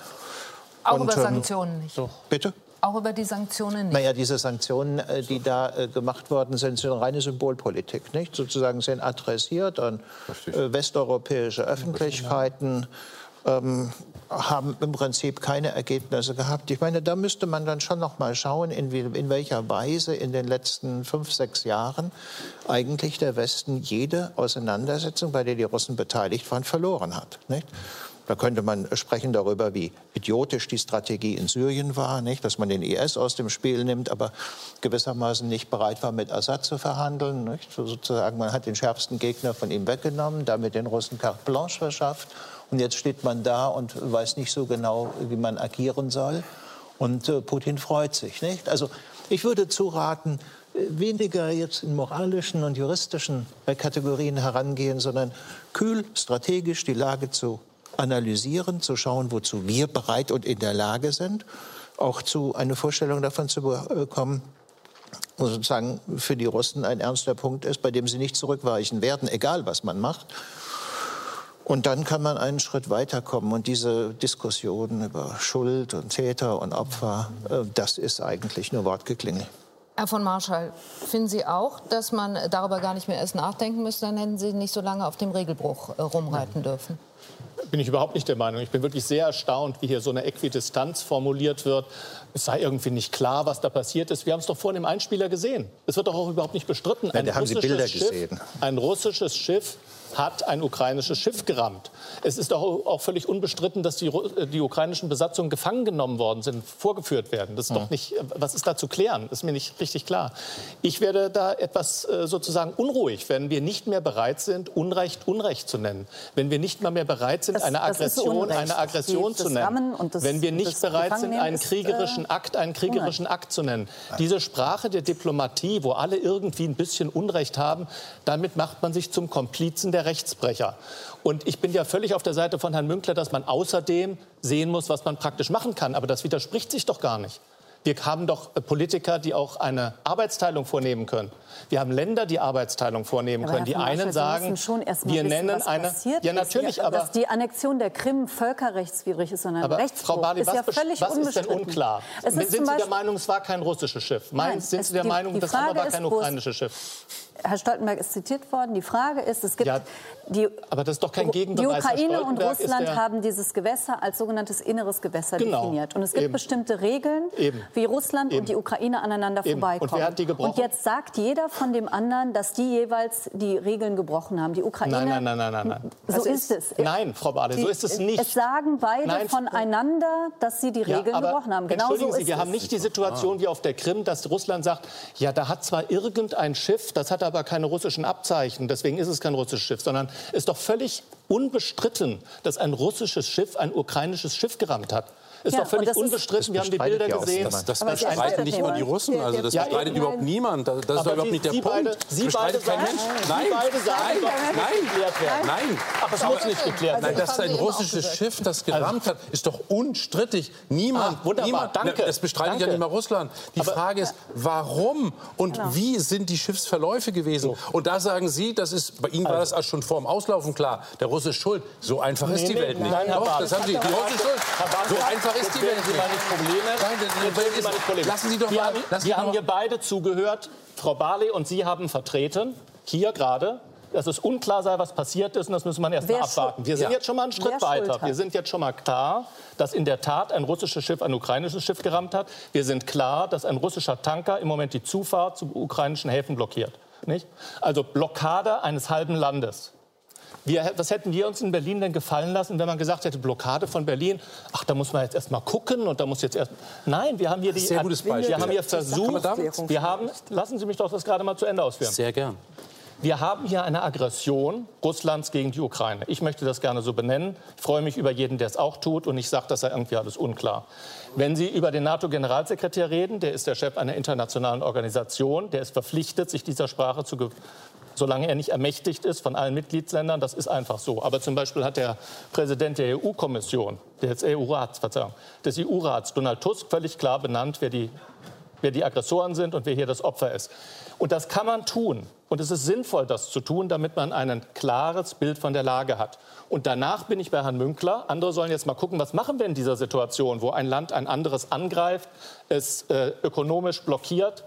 Auch Und, über ähm, Sanktionen nicht. So. Bitte? Auch über die Sanktionen nicht. Naja, diese Sanktionen, äh, die da äh, gemacht worden sind, sind reine Symbolpolitik. Nicht? Sozusagen sind adressiert an äh, westeuropäische Öffentlichkeiten. Ähm, haben im Prinzip keine Ergebnisse gehabt. Ich meine, da müsste man dann schon noch mal schauen, in, wie, in welcher Weise in den letzten fünf, sechs Jahren eigentlich der Westen jede Auseinandersetzung, bei der die Russen beteiligt waren, verloren hat. Nicht? Da könnte man sprechen darüber, wie idiotisch die Strategie in Syrien war, nicht? dass man den IS aus dem Spiel nimmt, aber gewissermaßen nicht bereit war, mit Assad zu verhandeln. Nicht? So sozusagen, man hat den schärfsten Gegner von ihm weggenommen, damit den Russen carte blanche verschafft und jetzt steht man da und weiß nicht so genau, wie man agieren soll. Und äh, Putin freut sich. Nicht? Also ich würde zuraten, äh, weniger jetzt in moralischen und juristischen Kategorien herangehen, sondern kühl, strategisch die Lage zu analysieren, zu schauen, wozu wir bereit und in der Lage sind, auch zu eine Vorstellung davon zu bekommen, wo sozusagen für die Russen ein ernster Punkt ist, bei dem sie nicht zurückweichen werden, egal was man macht. Und dann kann man einen Schritt weiterkommen. Und diese Diskussion über Schuld und Täter und Opfer, äh, das ist eigentlich nur Wortgeklingel. Herr von Marschall, finden Sie auch, dass man darüber gar nicht mehr erst nachdenken müsste? Dann hätten Sie nicht so lange auf dem Regelbruch äh, rumreiten dürfen. Bin ich überhaupt nicht der Meinung. Ich bin wirklich sehr erstaunt, wie hier so eine Äquidistanz formuliert wird. Es sei irgendwie nicht klar, was da passiert ist. Wir haben es doch vorhin im Einspieler gesehen. Es wird doch auch überhaupt nicht bestritten. Nein, da haben Sie Bilder Schiff, gesehen. Ein russisches Schiff hat ein ukrainisches Schiff gerammt. Es ist auch, auch völlig unbestritten, dass die, die, ukrainischen Besatzungen gefangen genommen worden sind, vorgeführt werden. Das ist doch nicht, was ist da zu klären? Das ist mir nicht richtig klar. Ich werde da etwas äh, sozusagen unruhig, wenn wir nicht mehr bereit sind, Unrecht Unrecht zu nennen. Wenn wir nicht mal mehr bereit sind, das, eine Aggression eine Aggression zu nennen. Das, wenn wir nicht bereit sind, einen kriegerischen äh, Akt einen kriegerischen Akt zu nennen. Diese Sprache der Diplomatie, wo alle irgendwie ein bisschen Unrecht haben, damit macht man sich zum Komplizen der Rechtsbrecher. Und ich bin ja völlig auf der Seite von Herrn Münkler, dass man außerdem sehen muss, was man praktisch machen kann. Aber das widerspricht sich doch gar nicht. Wir haben doch Politiker, die auch eine Arbeitsteilung vornehmen können. Wir haben Länder, die Arbeitsteilung vornehmen können. Die einen sagen, wir nennen eine. Ja, natürlich, ist, aber dass die Annexion der Krim völkerrechtswidrig ist, sondern Rechtsbruch, Frau Bali, was, ist ja völlig was ist denn unklar? sind Sie der Meinung, es war kein russisches Schiff? Nein, sind Sie der die, Meinung, die das war kein ukrainisches Schiff? Herr Stoltenberg ist zitiert worden. Die Frage ist, es gibt ja, die, aber das ist doch kein Gegenbeweis. Die Ukraine und Russland haben dieses Gewässer als sogenanntes inneres Gewässer genau. definiert. Und es gibt Eben. bestimmte Regeln, Eben. wie Russland Eben. und die Ukraine aneinander Eben. vorbeikommen. Und, wer hat die gebrochen? und jetzt sagt jeder von dem anderen, dass die jeweils die Regeln gebrochen haben. Die Ukraine. Nein, nein, nein, nein, nein. So also ist es. Nein, Frau Bade, so ist es nicht. Es sagen beide nein, voneinander, dass sie die Regeln ja, gebrochen haben. Genau Entschuldigen so Sie, wir es. haben nicht die Situation wie auf der Krim, dass Russland sagt, ja, da hat zwar irgendein Schiff, das hat aber keine russischen Abzeichen, deswegen ist es kein russisches Schiff, sondern ist doch völlig unbestritten, dass ein russisches Schiff ein ukrainisches Schiff gerammt hat. Ist ja, doch völlig unbestritten. Wir haben die Bilder gesehen. Das, das bestreiten nicht nur die Russen. Also das ja, bestreitet überhaupt nein. niemand. Das, das ist doch überhaupt nicht der Sie Punkt. Beide, Sie beide sagen, Mensch. Nein, Sie beide sagen, nein, nein, nein, nein. Aber es muss nicht geklärt werden. Nein, dass ein russisches Schiff das gerammt hat, ist doch unstrittig. Niemand, ah, wunderbar, niemand, danke. Das bestreitet ja nicht mal Russland. Die Frage ist, warum und genau. wie sind die Schiffsverläufe gewesen? Und da sagen Sie, das ist, bei Ihnen war das schon vor dem Auslaufen klar, der Russe ist schuld. So einfach ist die Welt nicht. Doch, das haben Sie. Die Russe ist schuld. So einfach ist die Welt nicht nicht Probleme. Nein, das, das, Probleme. Lassen Sie doch mal. Wir haben, lassen wir haben hier beide zugehört. Frau Barley und Sie haben vertreten, hier gerade, dass es unklar sei, was passiert ist. Und das müssen wir erst Wer mal abwarten. Wir sind ja. jetzt schon mal einen Schritt Wer weiter. Wir sind jetzt schon mal klar, dass in der Tat ein russisches Schiff ein ukrainisches Schiff gerammt hat. Wir sind klar, dass ein russischer Tanker im Moment die Zufahrt zu ukrainischen Häfen blockiert. Nicht? Also Blockade eines halben Landes. Wir, was hätten wir uns in Berlin denn gefallen lassen, wenn man gesagt hätte, Blockade von Berlin? Ach, da muss man jetzt erst mal gucken und da muss jetzt erst. Nein, wir haben hier die. Sehr gutes Beispiel. Wir haben hier versucht. Wir haben. Lassen Sie mich doch das gerade mal zu Ende ausführen. Sehr gern. Wir haben hier eine Aggression Russlands gegen die Ukraine. Ich möchte das gerne so benennen. Ich freue mich über jeden, der es auch tut. Und ich sage, das sei irgendwie alles unklar. Wenn Sie über den NATO-Generalsekretär reden, der ist der Chef einer internationalen Organisation, der ist verpflichtet, sich dieser Sprache zu solange er nicht ermächtigt ist von allen Mitgliedsländern. Das ist einfach so. Aber zum Beispiel hat der Präsident der EU-Kommission, des EU-Rats, Verzeihung, des EU-Rats, Donald Tusk, völlig klar benannt, wer die, wer die Aggressoren sind und wer hier das Opfer ist. Und das kann man tun. Und es ist sinnvoll, das zu tun, damit man ein klares Bild von der Lage hat. Und danach bin ich bei Herrn Münkler. Andere sollen jetzt mal gucken, was machen wir in dieser Situation, wo ein Land ein anderes angreift, es äh, ökonomisch blockiert,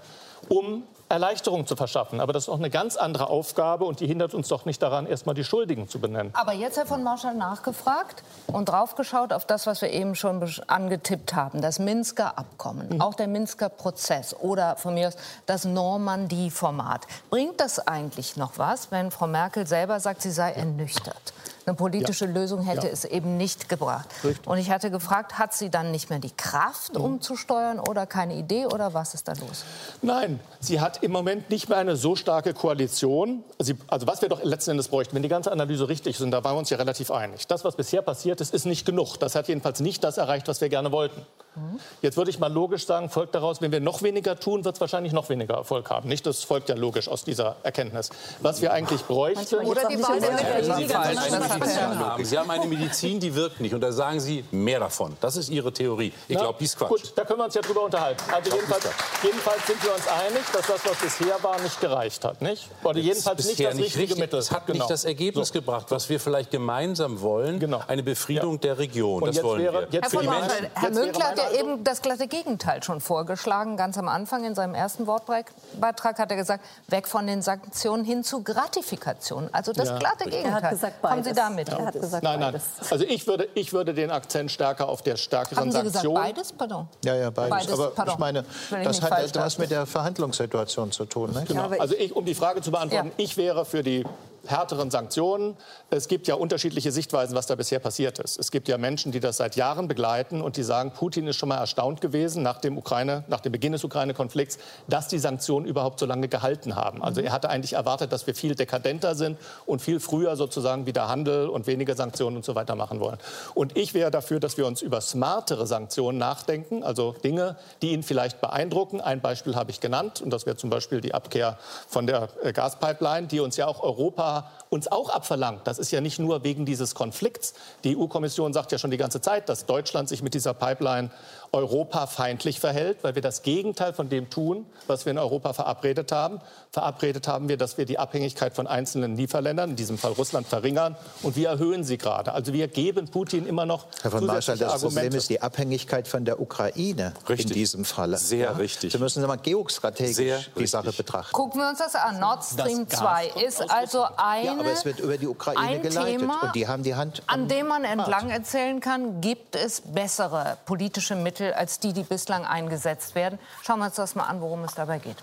um Erleichterung zu verschaffen. Aber das ist auch eine ganz andere Aufgabe und die hindert uns doch nicht daran, erstmal die Schuldigen zu benennen. Aber jetzt, Herr von Marschall, nachgefragt und draufgeschaut auf das, was wir eben schon angetippt haben, das Minsker Abkommen, mhm. auch der Minsker Prozess oder von mir aus das Normandie-Format. Bringt das eigentlich noch was, wenn Frau Merkel selber sagt, sie sei ernüchtert? Eine politische ja. Lösung hätte ja. es eben nicht gebracht. Richtig. Und ich hatte gefragt, hat sie dann nicht mehr die Kraft, mhm. umzusteuern oder keine Idee oder was ist da los? Nein, sie hat im Moment nicht mehr eine so starke Koalition. Sie, also was wir doch letzten Endes bräuchten, wenn die ganze Analyse richtig ist, und da waren wir uns ja relativ einig. Das, was bisher passiert ist, ist nicht genug. Das hat jedenfalls nicht das erreicht, was wir gerne wollten. Mhm. Jetzt würde ich mal logisch sagen, folgt daraus, wenn wir noch weniger tun, wird es wahrscheinlich noch weniger Erfolg haben. Nicht? Das folgt ja logisch aus dieser Erkenntnis. Was wir eigentlich bräuchten... Oder die Wahl der haben. Sie haben eine Medizin, die wirkt nicht. Und da sagen Sie mehr davon. Das ist Ihre Theorie. Ich glaube, die ist Quatsch. Gut, da können wir uns ja drüber unterhalten. Also jedenfalls, jedenfalls, sind wir uns einig, dass das, was bisher war, nicht gereicht hat. Nicht? Oder jedenfalls nicht das richtige richtig. Mittel. Es hat genau. nicht das Ergebnis so. gebracht, was wir vielleicht gemeinsam wollen. Genau. Eine Befriedung ja. der Region. Und das wollen wäre, wir. Herr, von Menschen, Herr Münkler hat ja eben das glatte Gegenteil schon vorgeschlagen. Ganz am Anfang in seinem ersten Wortbeitrag hat er gesagt, weg von den Sanktionen hin zu Gratifikation. Also das ja. glatte Gegenteil. Er hat gesagt, Kommen Sie damit? Ja. Er hat gesagt nein, nein. Also ich würde, ich würde den Akzent stärker auf der stärkeren Haben Sie Sanktion. Gesagt, beides? Pardon. Ja, ja, beides. beides Aber pardon. ich meine, das hat etwas mit der Verhandlungssituation zu tun. Genau. Also ich, um die Frage zu beantworten, ja. ich wäre für die härteren Sanktionen. Es gibt ja unterschiedliche Sichtweisen, was da bisher passiert ist. Es gibt ja Menschen, die das seit Jahren begleiten und die sagen, Putin ist schon mal erstaunt gewesen nach dem, Ukraine, nach dem Beginn des Ukraine-Konflikts, dass die Sanktionen überhaupt so lange gehalten haben. Also er hatte eigentlich erwartet, dass wir viel dekadenter sind und viel früher sozusagen wieder Handel und weniger Sanktionen und so weiter machen wollen. Und ich wäre dafür, dass wir uns über smartere Sanktionen nachdenken, also Dinge, die ihn vielleicht beeindrucken. Ein Beispiel habe ich genannt und das wäre zum Beispiel die Abkehr von der äh, Gaspipeline, die uns ja auch Europa uns auch abverlangt. Das ist ja nicht nur wegen dieses Konflikts. Die EU-Kommission sagt ja schon die ganze Zeit, dass Deutschland sich mit dieser Pipeline europafeindlich verhält, weil wir das Gegenteil von dem tun, was wir in Europa verabredet haben. Verabredet haben wir, dass wir die Abhängigkeit von einzelnen Lieferländern, in diesem Fall Russland, verringern. Und wir erhöhen sie gerade. Also wir geben Putin immer noch Herr von Marschall, das Argumente. Problem ist die Abhängigkeit von der Ukraine richtig. in diesem Falle. Sehr ja? richtig. Wir müssen mal geostrategisch Sehr die richtig. Sache betrachten. Gucken wir uns das an. Nord Stream 2 ist also eine, ja, aber es wird über die Ukraine geleitet. Thema, und die haben die Hand an dem man entlang erzählen kann, gibt es bessere politische Mittel Mittel als die, die bislang eingesetzt werden. Schauen wir uns das mal an, worum es dabei geht.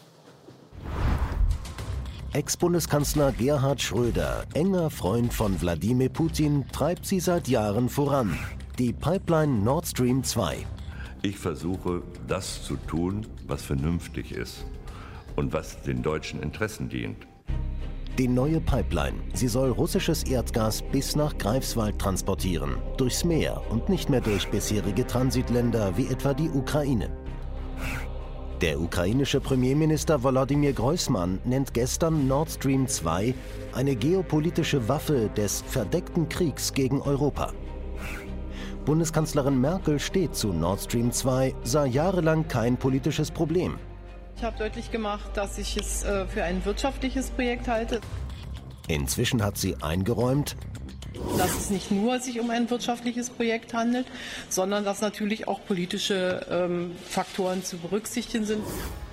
Ex-Bundeskanzler Gerhard Schröder, enger Freund von Wladimir Putin, treibt sie seit Jahren voran. Die Pipeline Nord Stream 2. Ich versuche, das zu tun, was vernünftig ist und was den deutschen Interessen dient. Die neue Pipeline. Sie soll russisches Erdgas bis nach Greifswald transportieren. Durchs Meer und nicht mehr durch bisherige Transitländer wie etwa die Ukraine. Der ukrainische Premierminister Volodymyr Groisman nennt gestern Nord Stream 2 eine geopolitische Waffe des verdeckten Kriegs gegen Europa. Bundeskanzlerin Merkel steht zu Nord Stream 2, sah jahrelang kein politisches Problem. Ich habe deutlich gemacht, dass ich es äh, für ein wirtschaftliches Projekt halte. Inzwischen hat sie eingeräumt, dass es nicht nur sich um ein wirtschaftliches Projekt handelt, sondern dass natürlich auch politische ähm, Faktoren zu berücksichtigen sind.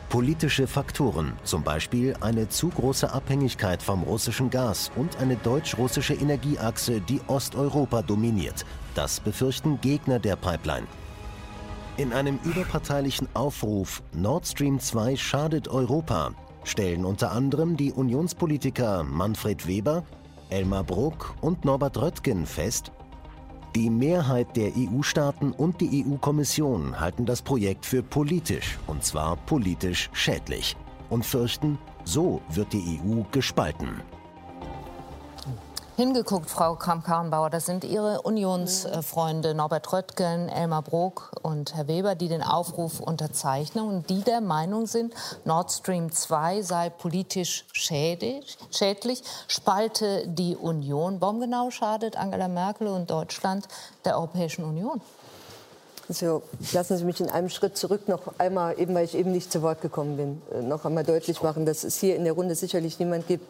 Politische Faktoren, zum Beispiel eine zu große Abhängigkeit vom russischen Gas und eine deutsch-russische Energieachse, die Osteuropa dominiert. Das befürchten Gegner der Pipeline. In einem überparteilichen Aufruf Nord Stream 2 schadet Europa stellen unter anderem die Unionspolitiker Manfred Weber, Elmar Bruck und Norbert Röttgen fest, die Mehrheit der EU-Staaten und die EU-Kommission halten das Projekt für politisch, und zwar politisch schädlich, und fürchten, so wird die EU gespalten hingeguckt, Frau Kramp-Karrenbauer. Das sind Ihre Unionsfreunde Norbert Röttgen, Elmar Brok und Herr Weber, die den Aufruf unterzeichnen und die der Meinung sind, Nord Stream 2 sei politisch schädlich, schädlich, spalte die Union. Warum genau schadet Angela Merkel und Deutschland der Europäischen Union? Also, lassen Sie mich in einem Schritt zurück noch einmal, eben weil ich eben nicht zu Wort gekommen bin, äh, noch einmal deutlich machen, dass es hier in der Runde sicherlich niemand gibt,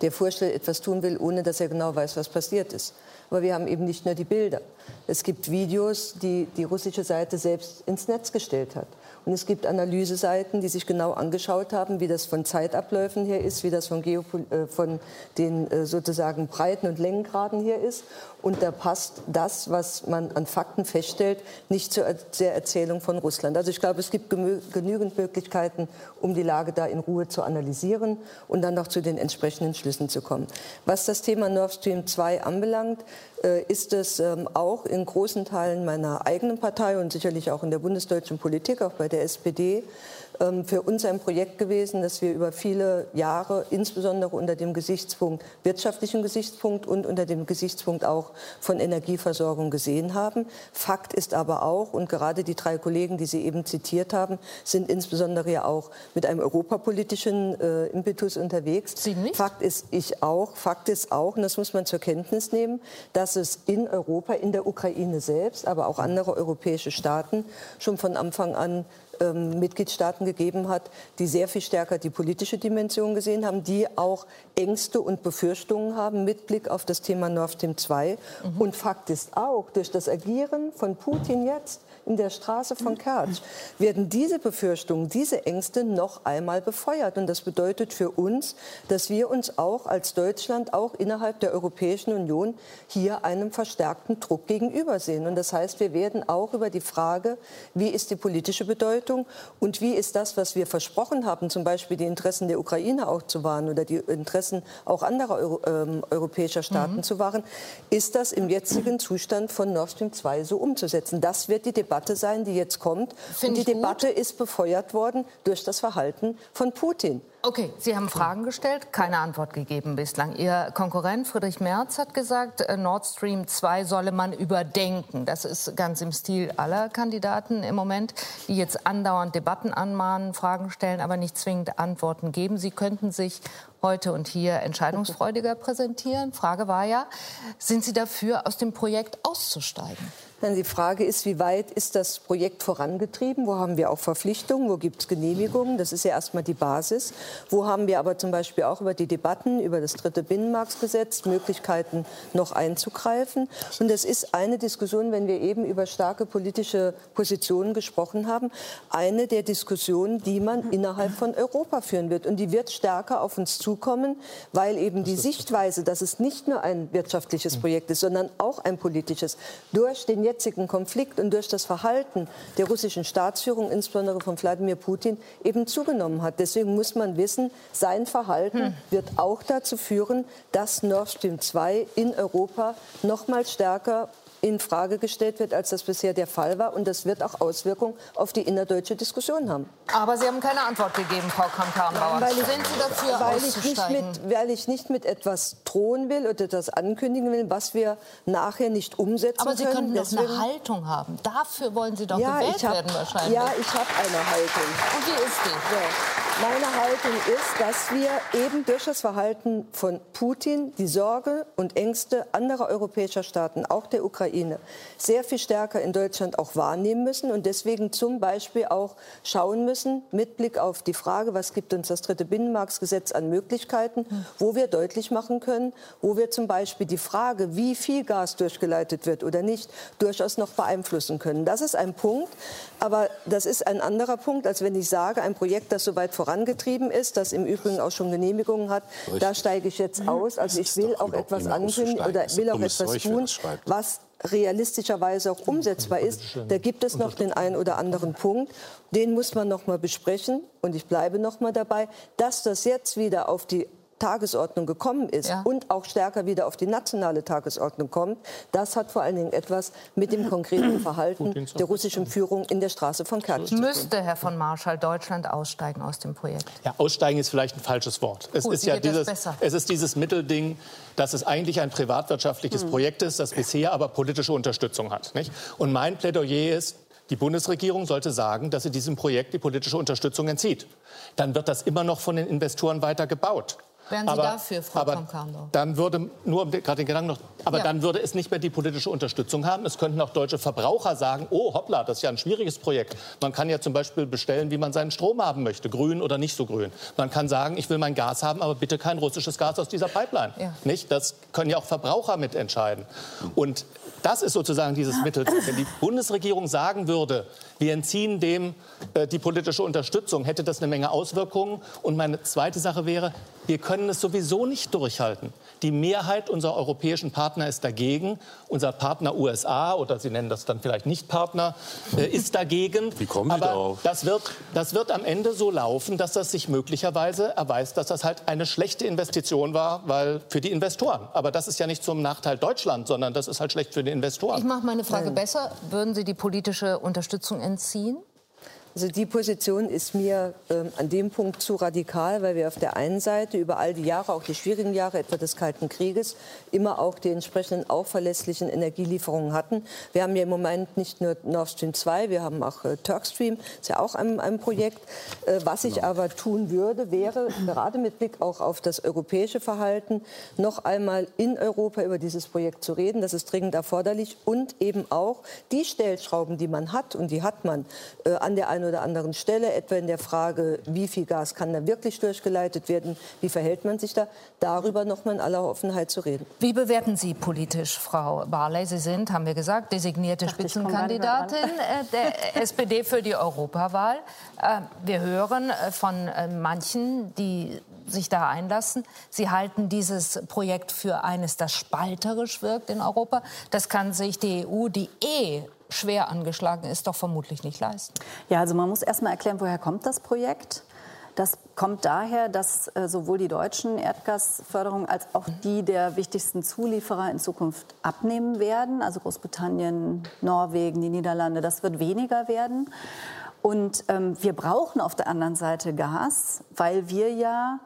der vorstellt, etwas tun will, ohne dass er genau weiß, was passiert ist. Aber wir haben eben nicht nur die Bilder. Es gibt Videos, die die russische Seite selbst ins Netz gestellt hat. Und es gibt Analyseseiten, die sich genau angeschaut haben, wie das von Zeitabläufen her ist, wie das von, Geopol äh, von den äh, sozusagen Breiten und Längengraden her ist. Und da passt das, was man an Fakten feststellt, nicht zur der Erzählung von Russland. Also ich glaube, es gibt genügend Möglichkeiten, um die Lage da in Ruhe zu analysieren und dann noch zu den entsprechenden Schlüssen zu kommen. Was das Thema Nord Stream 2 anbelangt, äh, ist es ähm, auch in großen Teilen meiner eigenen Partei und sicherlich auch in der bundesdeutschen Politik, auch bei der SPD, für uns ein Projekt gewesen, das wir über viele Jahre, insbesondere unter dem Gesichtspunkt, wirtschaftlichen Gesichtspunkt und unter dem Gesichtspunkt auch von Energieversorgung gesehen haben. Fakt ist aber auch, und gerade die drei Kollegen, die Sie eben zitiert haben, sind insbesondere ja auch mit einem europapolitischen äh, Impetus unterwegs. Sie nicht? Fakt ist, ich auch. Fakt ist auch, und das muss man zur Kenntnis nehmen, dass es in Europa, in der Ukraine selbst, aber auch andere europäische Staaten schon von Anfang an ähm, Mitgliedstaaten gegeben hat, die sehr viel stärker die politische Dimension gesehen haben, die auch Ängste und Befürchtungen haben mit Blick auf das Thema Nord Stream 2. Mhm. Und Fakt ist auch, durch das Agieren von Putin jetzt in der Straße von Kertsch, werden diese Befürchtungen, diese Ängste noch einmal befeuert. Und das bedeutet für uns, dass wir uns auch als Deutschland, auch innerhalb der Europäischen Union, hier einem verstärkten Druck gegenübersehen. Und das heißt, wir werden auch über die Frage, wie ist die politische Bedeutung und wie ist das, was wir versprochen haben, zum Beispiel die Interessen der Ukraine auch zu wahren oder die Interessen auch anderer Euro, ähm, europäischer Staaten mhm. zu wahren, ist das im jetzigen Zustand von Nord Stream 2 so umzusetzen. Das wird die Debatte sein, die jetzt kommt. Find und die Debatte gut. ist befeuert worden durch das Verhalten von Putin. Okay, Sie haben Fragen gestellt, keine Antwort gegeben bislang. Ihr Konkurrent Friedrich Merz hat gesagt, äh, Nord Stream 2 solle man überdenken. Das ist ganz im Stil aller Kandidaten im Moment, die jetzt andauernd Debatten anmahnen, Fragen stellen, aber nicht zwingend Antworten geben. Sie könnten sich heute und hier entscheidungsfreudiger präsentieren. Frage war ja, sind Sie dafür, aus dem Projekt auszusteigen? Die Frage ist, wie weit ist das Projekt vorangetrieben? Wo haben wir auch Verpflichtungen? Wo gibt es Genehmigungen? Das ist ja erstmal die Basis. Wo haben wir aber zum Beispiel auch über die Debatten über das dritte Binnenmarktgesetz Möglichkeiten noch einzugreifen? Und das ist eine Diskussion, wenn wir eben über starke politische Positionen gesprochen haben, eine der Diskussionen, die man innerhalb von Europa führen wird. Und die wird stärker auf uns zukommen, weil eben die Sichtweise, dass es nicht nur ein wirtschaftliches Projekt ist, sondern auch ein politisches, durch den jetzigen Konflikt und durch das Verhalten der russischen Staatsführung, insbesondere von Wladimir Putin, eben zugenommen hat. Deswegen muss man wissen, sein Verhalten hm. wird auch dazu führen, dass Nord Stream 2 in Europa noch mal stärker in Frage gestellt wird, als das bisher der Fall war. Und das wird auch Auswirkungen auf die innerdeutsche Diskussion haben. Aber Sie haben keine Antwort gegeben, Frau Kramp-Karrenbauer. Weil, Sind Sie dafür weil ich, nicht mit, weil ich nicht mit etwas drohen will oder etwas ankündigen will, was wir nachher nicht umsetzen können. Aber Sie können doch eine Haltung haben. Dafür wollen Sie doch ja, gewählt hab, werden wahrscheinlich. Ja, ich habe eine Haltung. Und wie ist die? Ja. Meine Haltung ist, dass wir eben durch das Verhalten von Putin die Sorge und Ängste anderer europäischer Staaten, auch der Ukraine, sehr viel stärker in Deutschland auch wahrnehmen müssen und deswegen zum Beispiel auch schauen müssen, mit Blick auf die Frage, was gibt uns das dritte Binnenmarktgesetz an Möglichkeiten, wo wir deutlich machen können, wo wir zum Beispiel die Frage, wie viel Gas durchgeleitet wird oder nicht, durchaus noch beeinflussen können. Das ist ein Punkt, aber das ist ein anderer Punkt, als wenn ich sage, ein Projekt, das so weit voran vorangetrieben ist, das im Übrigen auch schon Genehmigungen hat. Richtig. Da steige ich jetzt aus. Also ich will auch etwas ankündigen oder will auch etwas tun, was realistischerweise auch umsetzbar ist. Da gibt es noch den einen oder anderen Punkt. Den muss man noch mal besprechen. Und ich bleibe noch mal dabei, dass das jetzt wieder auf die Tagesordnung gekommen ist ja. und auch stärker wieder auf die nationale Tagesordnung kommt, das hat vor allen Dingen etwas mit dem konkreten <clears throat> Verhalten der russischen Führung in der Straße von Kertsch zu tun. Müsste Herr von Marschall Deutschland aussteigen aus dem Projekt? Ja, aussteigen ist vielleicht ein falsches Wort. Es Gut, ist ja dieses, es ist dieses Mittelding, dass es eigentlich ein privatwirtschaftliches hm. Projekt ist, das bisher aber politische Unterstützung hat. Nicht? Und mein Plädoyer ist, die Bundesregierung sollte sagen, dass sie diesem Projekt die politische Unterstützung entzieht. Dann wird das immer noch von den Investoren weiter gebaut. Wären Sie aber, dafür, Frau aber Dann würde, nur gerade den Gedanken noch, aber ja. dann würde es nicht mehr die politische Unterstützung haben. Es könnten auch deutsche Verbraucher sagen, oh hoppla, das ist ja ein schwieriges Projekt. Man kann ja zum Beispiel bestellen, wie man seinen Strom haben möchte, grün oder nicht so grün. Man kann sagen, ich will mein Gas haben, aber bitte kein russisches Gas aus dieser Pipeline. Ja. Nicht? Das können ja auch Verbraucher mitentscheiden. Und das ist sozusagen dieses Mittel. Wenn die Bundesregierung sagen würde, wir entziehen dem äh, die politische Unterstützung, hätte das eine Menge Auswirkungen. Und meine zweite Sache wäre, wir können es sowieso nicht durchhalten. Die Mehrheit unserer europäischen Partner ist dagegen. Unser Partner USA, oder Sie nennen das dann vielleicht nicht Partner, äh, ist dagegen. Wie kommen Sie Aber darauf? Das wird, das wird am Ende so laufen, dass das sich möglicherweise erweist, dass das halt eine schlechte Investition war, weil für die Investoren. Aber das ist ja nicht zum Nachteil Deutschland, sondern das ist halt schlecht für die Investoren. Ich mache meine Frage besser. Würden Sie die politische Unterstützung entziehen? Also die Position ist mir äh, an dem Punkt zu radikal, weil wir auf der einen Seite über all die Jahre, auch die schwierigen Jahre etwa des Kalten Krieges, immer auch die entsprechenden auch verlässlichen Energielieferungen hatten. Wir haben ja im Moment nicht nur Nord Stream 2, wir haben auch äh, Turkstream, ist ja auch ein, ein Projekt. Äh, was ich genau. aber tun würde, wäre gerade mit Blick auch auf das europäische Verhalten noch einmal in Europa über dieses Projekt zu reden. Das ist dringend erforderlich und eben auch die Stellschrauben, die man hat und die hat man äh, an der einen oder anderen Stelle, etwa in der Frage, wie viel Gas kann da wirklich durchgeleitet werden, wie verhält man sich da, darüber noch mal in aller Offenheit zu reden. Wie bewerten Sie politisch, Frau Barley? Sie sind, haben wir gesagt, designierte Dacht, Spitzenkandidatin äh, der <laughs> SPD für die Europawahl. Äh, wir hören äh, von manchen, die sich da einlassen. Sie halten dieses Projekt für eines, das spalterisch wirkt in Europa. Das kann sich die EU, die eh schwer angeschlagen ist, doch vermutlich nicht leisten. Ja, also man muss erst mal erklären, woher kommt das Projekt? Das kommt daher, dass äh, sowohl die deutschen Erdgasförderungen als auch die der wichtigsten Zulieferer in Zukunft abnehmen werden. Also Großbritannien, Norwegen, die Niederlande, das wird weniger werden. Und ähm, wir brauchen auf der anderen Seite Gas, weil wir ja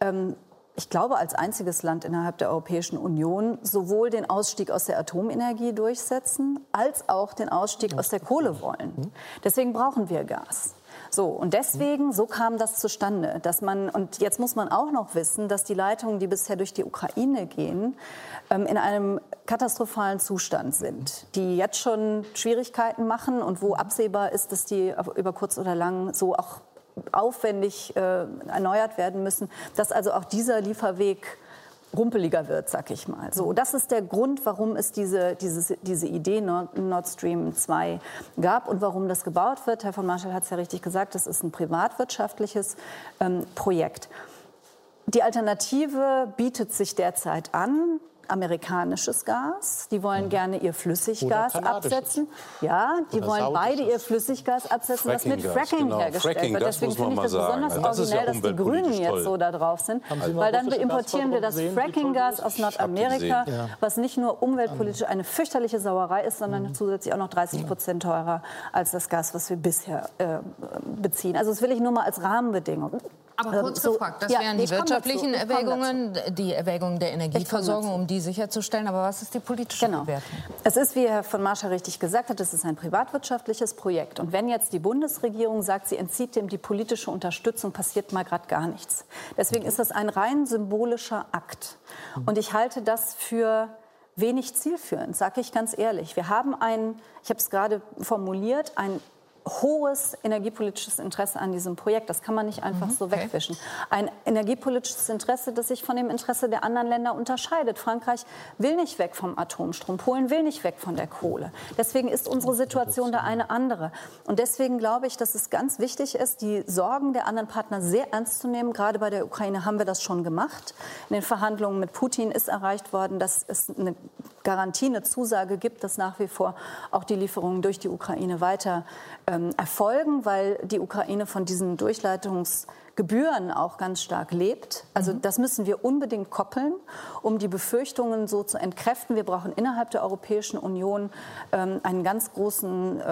ähm, ich glaube, als einziges Land innerhalb der Europäischen Union sowohl den Ausstieg aus der Atomenergie durchsetzen, als auch den Ausstieg aus der Kohle wollen. Deswegen brauchen wir Gas. So, und deswegen, so kam das zustande, dass man, und jetzt muss man auch noch wissen, dass die Leitungen, die bisher durch die Ukraine gehen, ähm, in einem katastrophalen Zustand sind, die jetzt schon Schwierigkeiten machen und wo absehbar ist, dass die über kurz oder lang so auch aufwendig äh, erneuert werden müssen, dass also auch dieser Lieferweg rumpeliger wird, sag ich mal. So, das ist der Grund, warum es diese, dieses, diese Idee Nord, Stream 2 gab und warum das gebaut wird. Herr von Marschall hat es ja richtig gesagt, das ist ein privatwirtschaftliches ähm, Projekt. Die Alternative bietet sich derzeit an amerikanisches Gas. Die wollen gerne ihr Flüssiggas absetzen. Ja, die wollen beide ihr Flüssiggas absetzen, das mit Fracking genau. hergestellt Fracking, wird. Deswegen finde ich das besonders sagen. originell, das ja dass die Grünen jetzt so da drauf sind. Weil dann importieren wir das Frackinggas aus Nordamerika, ja. was nicht nur umweltpolitisch eine fürchterliche Sauerei ist, sondern mhm. zusätzlich auch noch 30 Prozent teurer als das Gas, was wir bisher äh, beziehen. Also das will ich nur mal als Rahmenbedingung. Aber ähm, kurz gefragt, das ja, wären die wirtschaftlichen Erwägungen, die Erwägungen der Energieversorgung, um die sicherzustellen. Aber was ist die politische genau. Bewertung? Es ist, wie Herr von Marscher richtig gesagt hat, es ist ein privatwirtschaftliches Projekt. Und wenn jetzt die Bundesregierung sagt, sie entzieht dem die politische Unterstützung, passiert mal gerade gar nichts. Deswegen ist das ein rein symbolischer Akt. Und ich halte das für wenig zielführend, sage ich ganz ehrlich. Wir haben ein, ich habe es gerade formuliert, ein hohes energiepolitisches Interesse an diesem Projekt. Das kann man nicht einfach mhm, so okay. wegwischen. Ein energiepolitisches Interesse, das sich von dem Interesse der anderen Länder unterscheidet. Frankreich will nicht weg vom Atomstrom, Polen will nicht weg von der Kohle. Deswegen ist unsere Situation da eine andere. Und deswegen glaube ich, dass es ganz wichtig ist, die Sorgen der anderen Partner sehr ernst zu nehmen. Gerade bei der Ukraine haben wir das schon gemacht. In den Verhandlungen mit Putin ist erreicht worden, dass es eine Garantie, eine Zusage gibt, dass nach wie vor auch die Lieferungen durch die Ukraine weiter ähm, erfolgen, weil die Ukraine von diesen Durchleitungsgebühren auch ganz stark lebt. Also mhm. das müssen wir unbedingt koppeln, um die Befürchtungen so zu entkräften. Wir brauchen innerhalb der Europäischen Union ähm, einen ganz großen äh,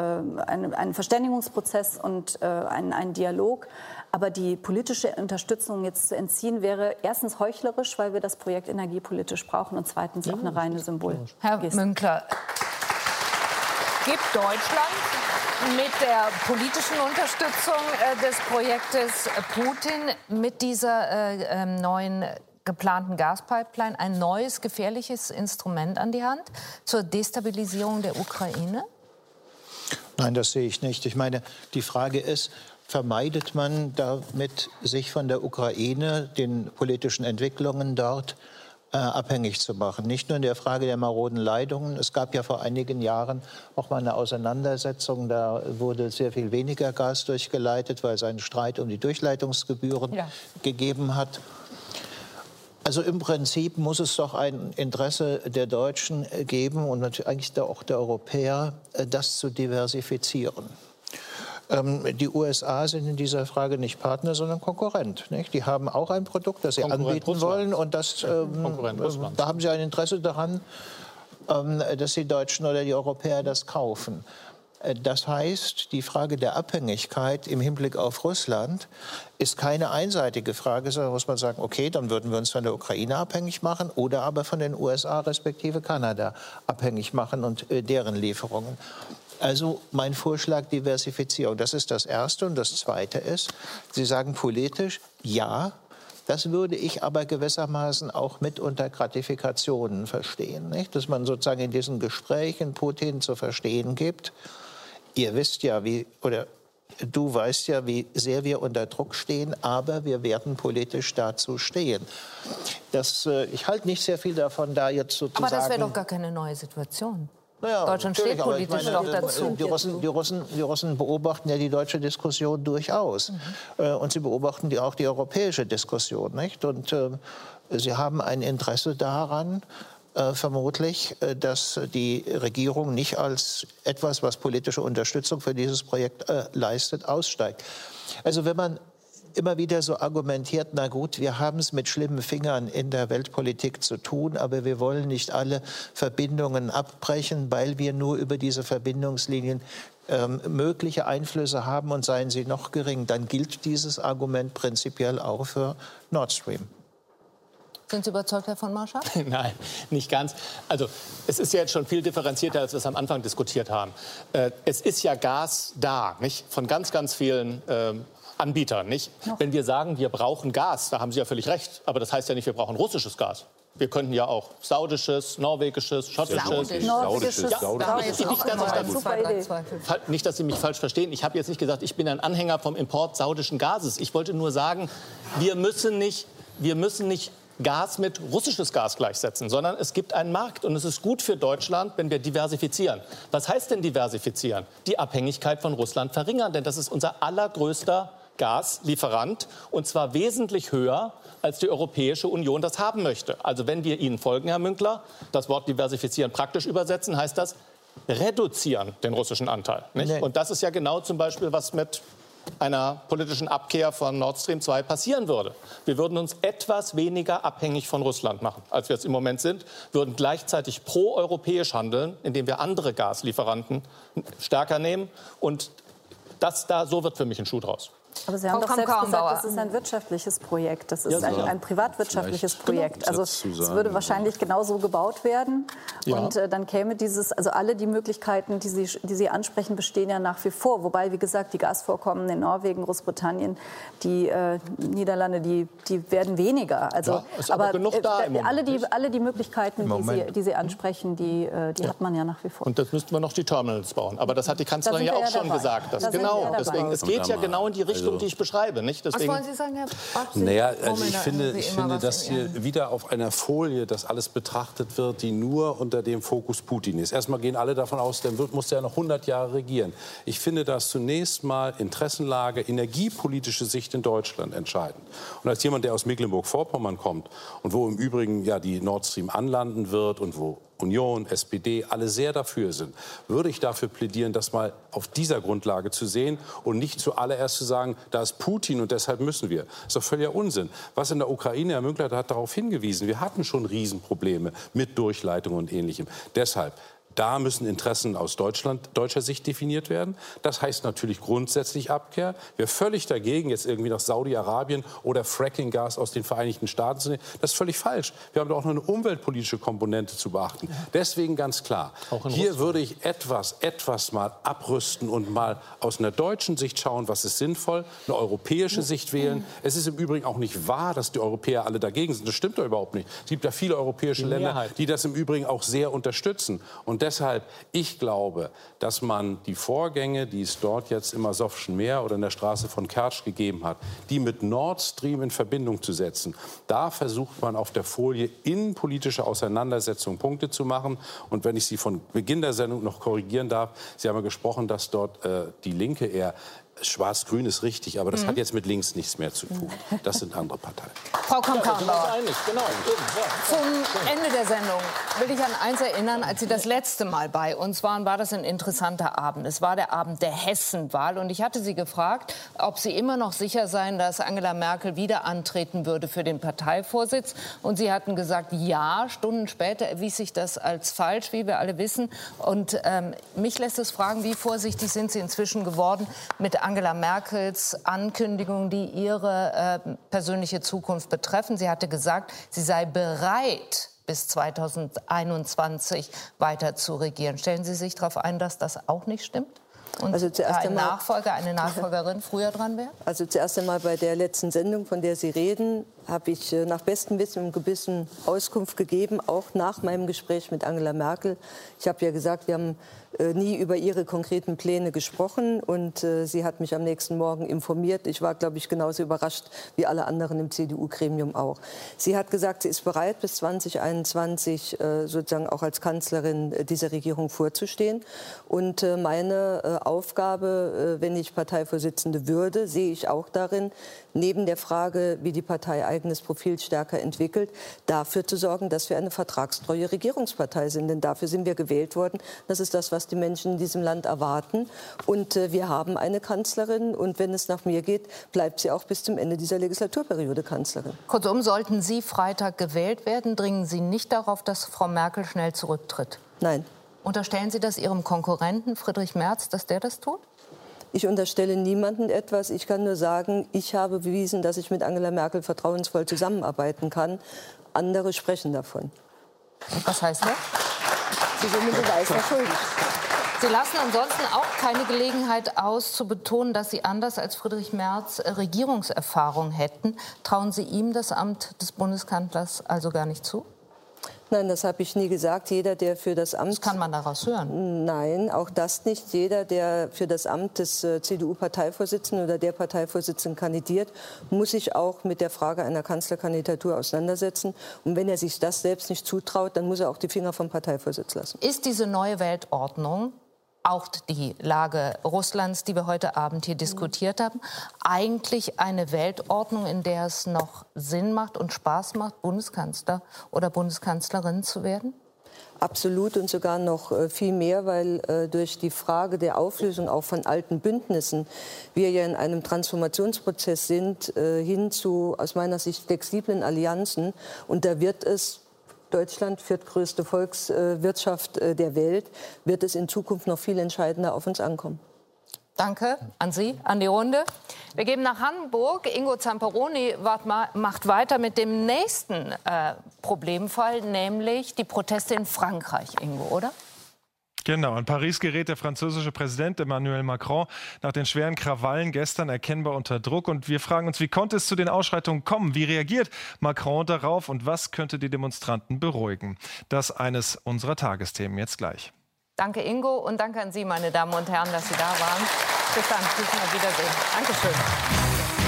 einen, einen, Verständigungsprozess und äh, einen, einen Dialog. Aber die politische Unterstützung jetzt zu entziehen, wäre erstens heuchlerisch, weil wir das Projekt energiepolitisch brauchen und zweitens auch eine reine Symbol. Herr Münkler, gibt Deutschland mit der politischen Unterstützung äh, des Projektes Putin mit dieser äh, ähm, neuen geplanten Gaspipeline ein neues gefährliches Instrument an die Hand zur Destabilisierung der Ukraine? Nein, das sehe ich nicht. Ich meine, die Frage ist, vermeidet man damit, sich von der Ukraine, den politischen Entwicklungen dort, äh, abhängig zu machen. Nicht nur in der Frage der maroden Leitungen. Es gab ja vor einigen Jahren auch mal eine Auseinandersetzung. Da wurde sehr viel weniger Gas durchgeleitet, weil es einen Streit um die Durchleitungsgebühren ja. gegeben hat. Also im Prinzip muss es doch ein Interesse der Deutschen geben und natürlich eigentlich auch der Europäer, äh, das zu diversifizieren. Ähm, die USA sind in dieser Frage nicht Partner, sondern Konkurrent. Nicht? Die haben auch ein Produkt, das sie anbieten Russland. wollen. Und das, ähm, da haben sie ein Interesse daran, ähm, dass die Deutschen oder die Europäer das kaufen. Äh, das heißt, die Frage der Abhängigkeit im Hinblick auf Russland ist keine einseitige Frage, sondern muss man sagen, okay, dann würden wir uns von der Ukraine abhängig machen oder aber von den USA respektive Kanada abhängig machen und äh, deren Lieferungen. Also mein Vorschlag Diversifizierung. Das ist das Erste. Und das Zweite ist, Sie sagen politisch, ja, das würde ich aber gewissermaßen auch mit unter Gratifikationen verstehen. Nicht? Dass man sozusagen in diesen Gesprächen Putin zu verstehen gibt, ihr wisst ja, wie, oder Du weißt ja, wie sehr wir unter Druck stehen, aber wir werden politisch dazu stehen. Das, äh, ich halte nicht sehr viel davon, da jetzt sozusagen. Aber das wäre doch gar keine neue Situation. Naja, Deutschland steht politisch meine, doch dazu. Die Russen, die, Russen, die Russen beobachten ja die deutsche Diskussion durchaus. Mhm. Äh, und sie beobachten die, auch die europäische Diskussion. Nicht? Und äh, sie haben ein Interesse daran, äh, vermutlich, äh, dass die Regierung nicht als etwas, was politische Unterstützung für dieses Projekt äh, leistet, aussteigt. Also wenn man immer wieder so argumentiert, na gut, wir haben es mit schlimmen Fingern in der Weltpolitik zu tun, aber wir wollen nicht alle Verbindungen abbrechen, weil wir nur über diese Verbindungslinien ähm, mögliche Einflüsse haben und seien sie noch gering, dann gilt dieses Argument prinzipiell auch für Nord Stream. Sind Sie überzeugt, Herr von Marschall? <laughs> Nein, nicht ganz. Also es ist ja jetzt schon viel differenzierter, als wir es am Anfang diskutiert haben. Äh, es ist ja Gas da, nicht? Von ganz, ganz vielen äh, Anbietern, nicht? Noch. Wenn wir sagen, wir brauchen Gas, da haben Sie ja völlig recht. Aber das heißt ja nicht, wir brauchen russisches Gas. Wir könnten ja auch saudisches, norwegisches, schottisches. Saudisches. Saudisches. Ja, Saudisches. Nicht, dass ich, nicht, dass Sie mich falsch verstehen. Ich habe jetzt nicht gesagt, ich bin ein Anhänger vom Import saudischen Gases. Ich wollte nur sagen, wir müssen nicht, wir müssen nicht Gas mit russisches Gas gleichsetzen, sondern es gibt einen Markt und es ist gut für Deutschland, wenn wir diversifizieren. Was heißt denn diversifizieren? Die Abhängigkeit von Russland verringern, denn das ist unser allergrößter Gaslieferant und zwar wesentlich höher, als die Europäische Union das haben möchte. Also wenn wir Ihnen folgen, Herr Münkler, das Wort diversifizieren praktisch übersetzen, heißt das reduzieren den russischen Anteil. Nee. Und das ist ja genau zum Beispiel, was mit einer politischen Abkehr von Nord Stream 2 passieren würde. Wir würden uns etwas weniger abhängig von Russland machen, als wir es im Moment sind, würden gleichzeitig proeuropäisch handeln, indem wir andere Gaslieferanten stärker nehmen. Und das da, so wird für mich ein Schuh draus. Aber Sie haben doch selbst gesagt, das ist ein wirtschaftliches Projekt. Das ist ja, ein, ein, privatwirtschaftliches Projekt. Also es würde wahrscheinlich genauso gebaut werden. Ja. Und äh, dann käme dieses, also alle die Möglichkeiten, die Sie, die Sie ansprechen, bestehen ja nach wie vor. Wobei, wie gesagt, die Gasvorkommen in Norwegen, Großbritannien, die äh, Niederlande, die, die werden weniger. Also, ja, aber, aber äh, alle, die, alle die Möglichkeiten, die Sie, die Sie ansprechen, die, äh, die hat man ja nach wie vor. Und das müssten wir noch die Terminals bauen. Aber das hat die Kanzlerin ja auch schon dabei. gesagt. Das, genau, deswegen, es geht ja genau in die Richtung, also, die ich beschreibe. Nicht? Deswegen, Was wollen Sie sagen, Herr Bartsch? Naja, also ich finde, ich finde dass hier wieder auf einer Folie das alles betrachtet wird, die nur unter dem Fokus Putin ist. Erstmal gehen alle davon aus, der wird, muss ja noch 100 Jahre regieren. Ich finde das zunächst mal Interessenlage, energiepolitische Sicht in Deutschland entscheidend. Und als jemand, der aus Mecklenburg-Vorpommern kommt und wo im Übrigen ja die Nord Stream anlanden wird und wo Union, SPD, alle sehr dafür sind, würde ich dafür plädieren, das mal auf dieser Grundlage zu sehen und nicht zuallererst zu sagen, da ist Putin und deshalb müssen wir. Das ist doch völliger Unsinn. Was in der Ukraine, Herr Münkler hat darauf hingewiesen, wir hatten schon Riesenprobleme mit Durchleitung und Ähnlichem. Deshalb da müssen Interessen aus Deutschland, deutscher Sicht definiert werden. Das heißt natürlich grundsätzlich Abkehr. Wer völlig dagegen, jetzt irgendwie nach Saudi-Arabien oder Fracking-Gas aus den Vereinigten Staaten zu nehmen, das ist völlig falsch. Wir haben doch auch noch eine umweltpolitische Komponente zu beachten. Deswegen ganz klar, hier würde ich etwas, etwas mal abrüsten und mal aus einer deutschen Sicht schauen, was ist sinnvoll, eine europäische Sicht wählen. Es ist im Übrigen auch nicht wahr, dass die Europäer alle dagegen sind. Das stimmt doch überhaupt nicht. Es gibt ja viele europäische Länder, die das im Übrigen auch sehr unterstützen. Und deshalb, ich glaube, dass man die Vorgänge, die es dort jetzt im Asowschen Meer oder in der Straße von Kertsch gegeben hat, die mit Nord Stream in Verbindung zu setzen, da versucht man auf der Folie innenpolitische Auseinandersetzungen Punkte zu machen. Und wenn ich Sie von Beginn der Sendung noch korrigieren darf, Sie haben ja gesprochen, dass dort äh, die Linke eher Schwarz-Grün ist richtig, aber das mhm. hat jetzt mit links nichts mehr zu tun. Das sind andere Parteien. <laughs> Frau Kamm-Karrenbauer, genau. zum Ende der Sendung will ich an eins erinnern. Als Sie das letzte Mal bei uns waren, war das ein interessanter Abend. Es war der Abend der Hessenwahl. Und ich hatte Sie gefragt, ob Sie immer noch sicher seien, dass Angela Merkel wieder antreten würde für den Parteivorsitz. Und Sie hatten gesagt, ja. Stunden später erwies sich das als falsch, wie wir alle wissen. Und ähm, mich lässt es fragen, wie vorsichtig sind Sie inzwischen geworden mit Angela Merkels Ankündigungen, die ihre äh, persönliche Zukunft betreffen. Sie hatte gesagt, sie sei bereit, bis 2021 weiter zu regieren. Stellen Sie sich darauf ein, dass das auch nicht stimmt? Und also zuerst ein Nachfolger, eine Nachfolgerin früher dran wäre? Also zuerst einmal bei der letzten Sendung, von der Sie reden, habe ich äh, nach bestem Wissen und Gebissen Auskunft gegeben, auch nach meinem Gespräch mit Angela Merkel. Ich habe ja gesagt, wir haben äh, nie über ihre konkreten Pläne gesprochen und äh, sie hat mich am nächsten Morgen informiert. Ich war, glaube ich, genauso überrascht wie alle anderen im CDU-Gremium auch. Sie hat gesagt, sie ist bereit, bis 2021 äh, sozusagen auch als Kanzlerin dieser Regierung vorzustehen. Und meine Aufgabe, wenn ich Parteivorsitzende würde, sehe ich auch darin, neben der Frage, wie die Partei eigenes Profil stärker entwickelt, dafür zu sorgen, dass wir eine vertragstreue Regierungspartei sind. Denn dafür sind wir gewählt worden. Das ist das, was die Menschen in diesem Land erwarten. Und äh, wir haben eine Kanzlerin. Und wenn es nach mir geht, bleibt sie auch bis zum Ende dieser Legislaturperiode Kanzlerin. Kurzum, sollten Sie Freitag gewählt werden, dringen Sie nicht darauf, dass Frau Merkel schnell zurücktritt? Nein. Unterstellen Sie das Ihrem Konkurrenten Friedrich Merz, dass der das tut? Ich unterstelle niemandem etwas. Ich kann nur sagen, ich habe bewiesen, dass ich mit Angela Merkel vertrauensvoll zusammenarbeiten kann. Andere sprechen davon. Was heißt das? Sie sind mir Beweis verschuldet. Sie lassen ansonsten auch keine Gelegenheit aus, zu betonen, dass Sie anders als Friedrich Merz Regierungserfahrung hätten. Trauen Sie ihm das Amt des Bundeskanzlers also gar nicht zu? Nein, das habe ich nie gesagt. Jeder, der für das Amt. Das kann man daraus hören. Nein, auch das nicht. Jeder, der für das Amt des äh, CDU-Parteivorsitzenden oder der Parteivorsitzenden kandidiert, muss sich auch mit der Frage einer Kanzlerkandidatur auseinandersetzen. Und wenn er sich das selbst nicht zutraut, dann muss er auch die Finger vom Parteivorsitz lassen. Ist diese neue Weltordnung auch die Lage Russlands, die wir heute Abend hier diskutiert haben, eigentlich eine Weltordnung, in der es noch Sinn macht und Spaß macht, Bundeskanzler oder Bundeskanzlerin zu werden? Absolut und sogar noch äh, viel mehr, weil äh, durch die Frage der Auflösung auch von alten Bündnissen wir ja in einem Transformationsprozess sind äh, hin zu aus meiner Sicht flexiblen Allianzen und da wird es Deutschland, viertgrößte Volkswirtschaft äh, der Welt, wird es in Zukunft noch viel entscheidender auf uns ankommen. Danke an Sie, an die Runde. Wir gehen nach Hamburg. Ingo Zamperoni macht weiter mit dem nächsten äh, Problemfall, nämlich die Proteste in Frankreich, Ingo, oder? Genau, in Paris gerät der französische Präsident Emmanuel Macron nach den schweren Krawallen gestern erkennbar unter Druck. Und wir fragen uns, wie konnte es zu den Ausschreitungen kommen? Wie reagiert Macron darauf und was könnte die Demonstranten beruhigen? Das eines unserer Tagesthemen jetzt gleich. Danke, Ingo, und danke an Sie, meine Damen und Herren, dass Sie da waren. Bis dann, bis mal wiedersehen. Dankeschön.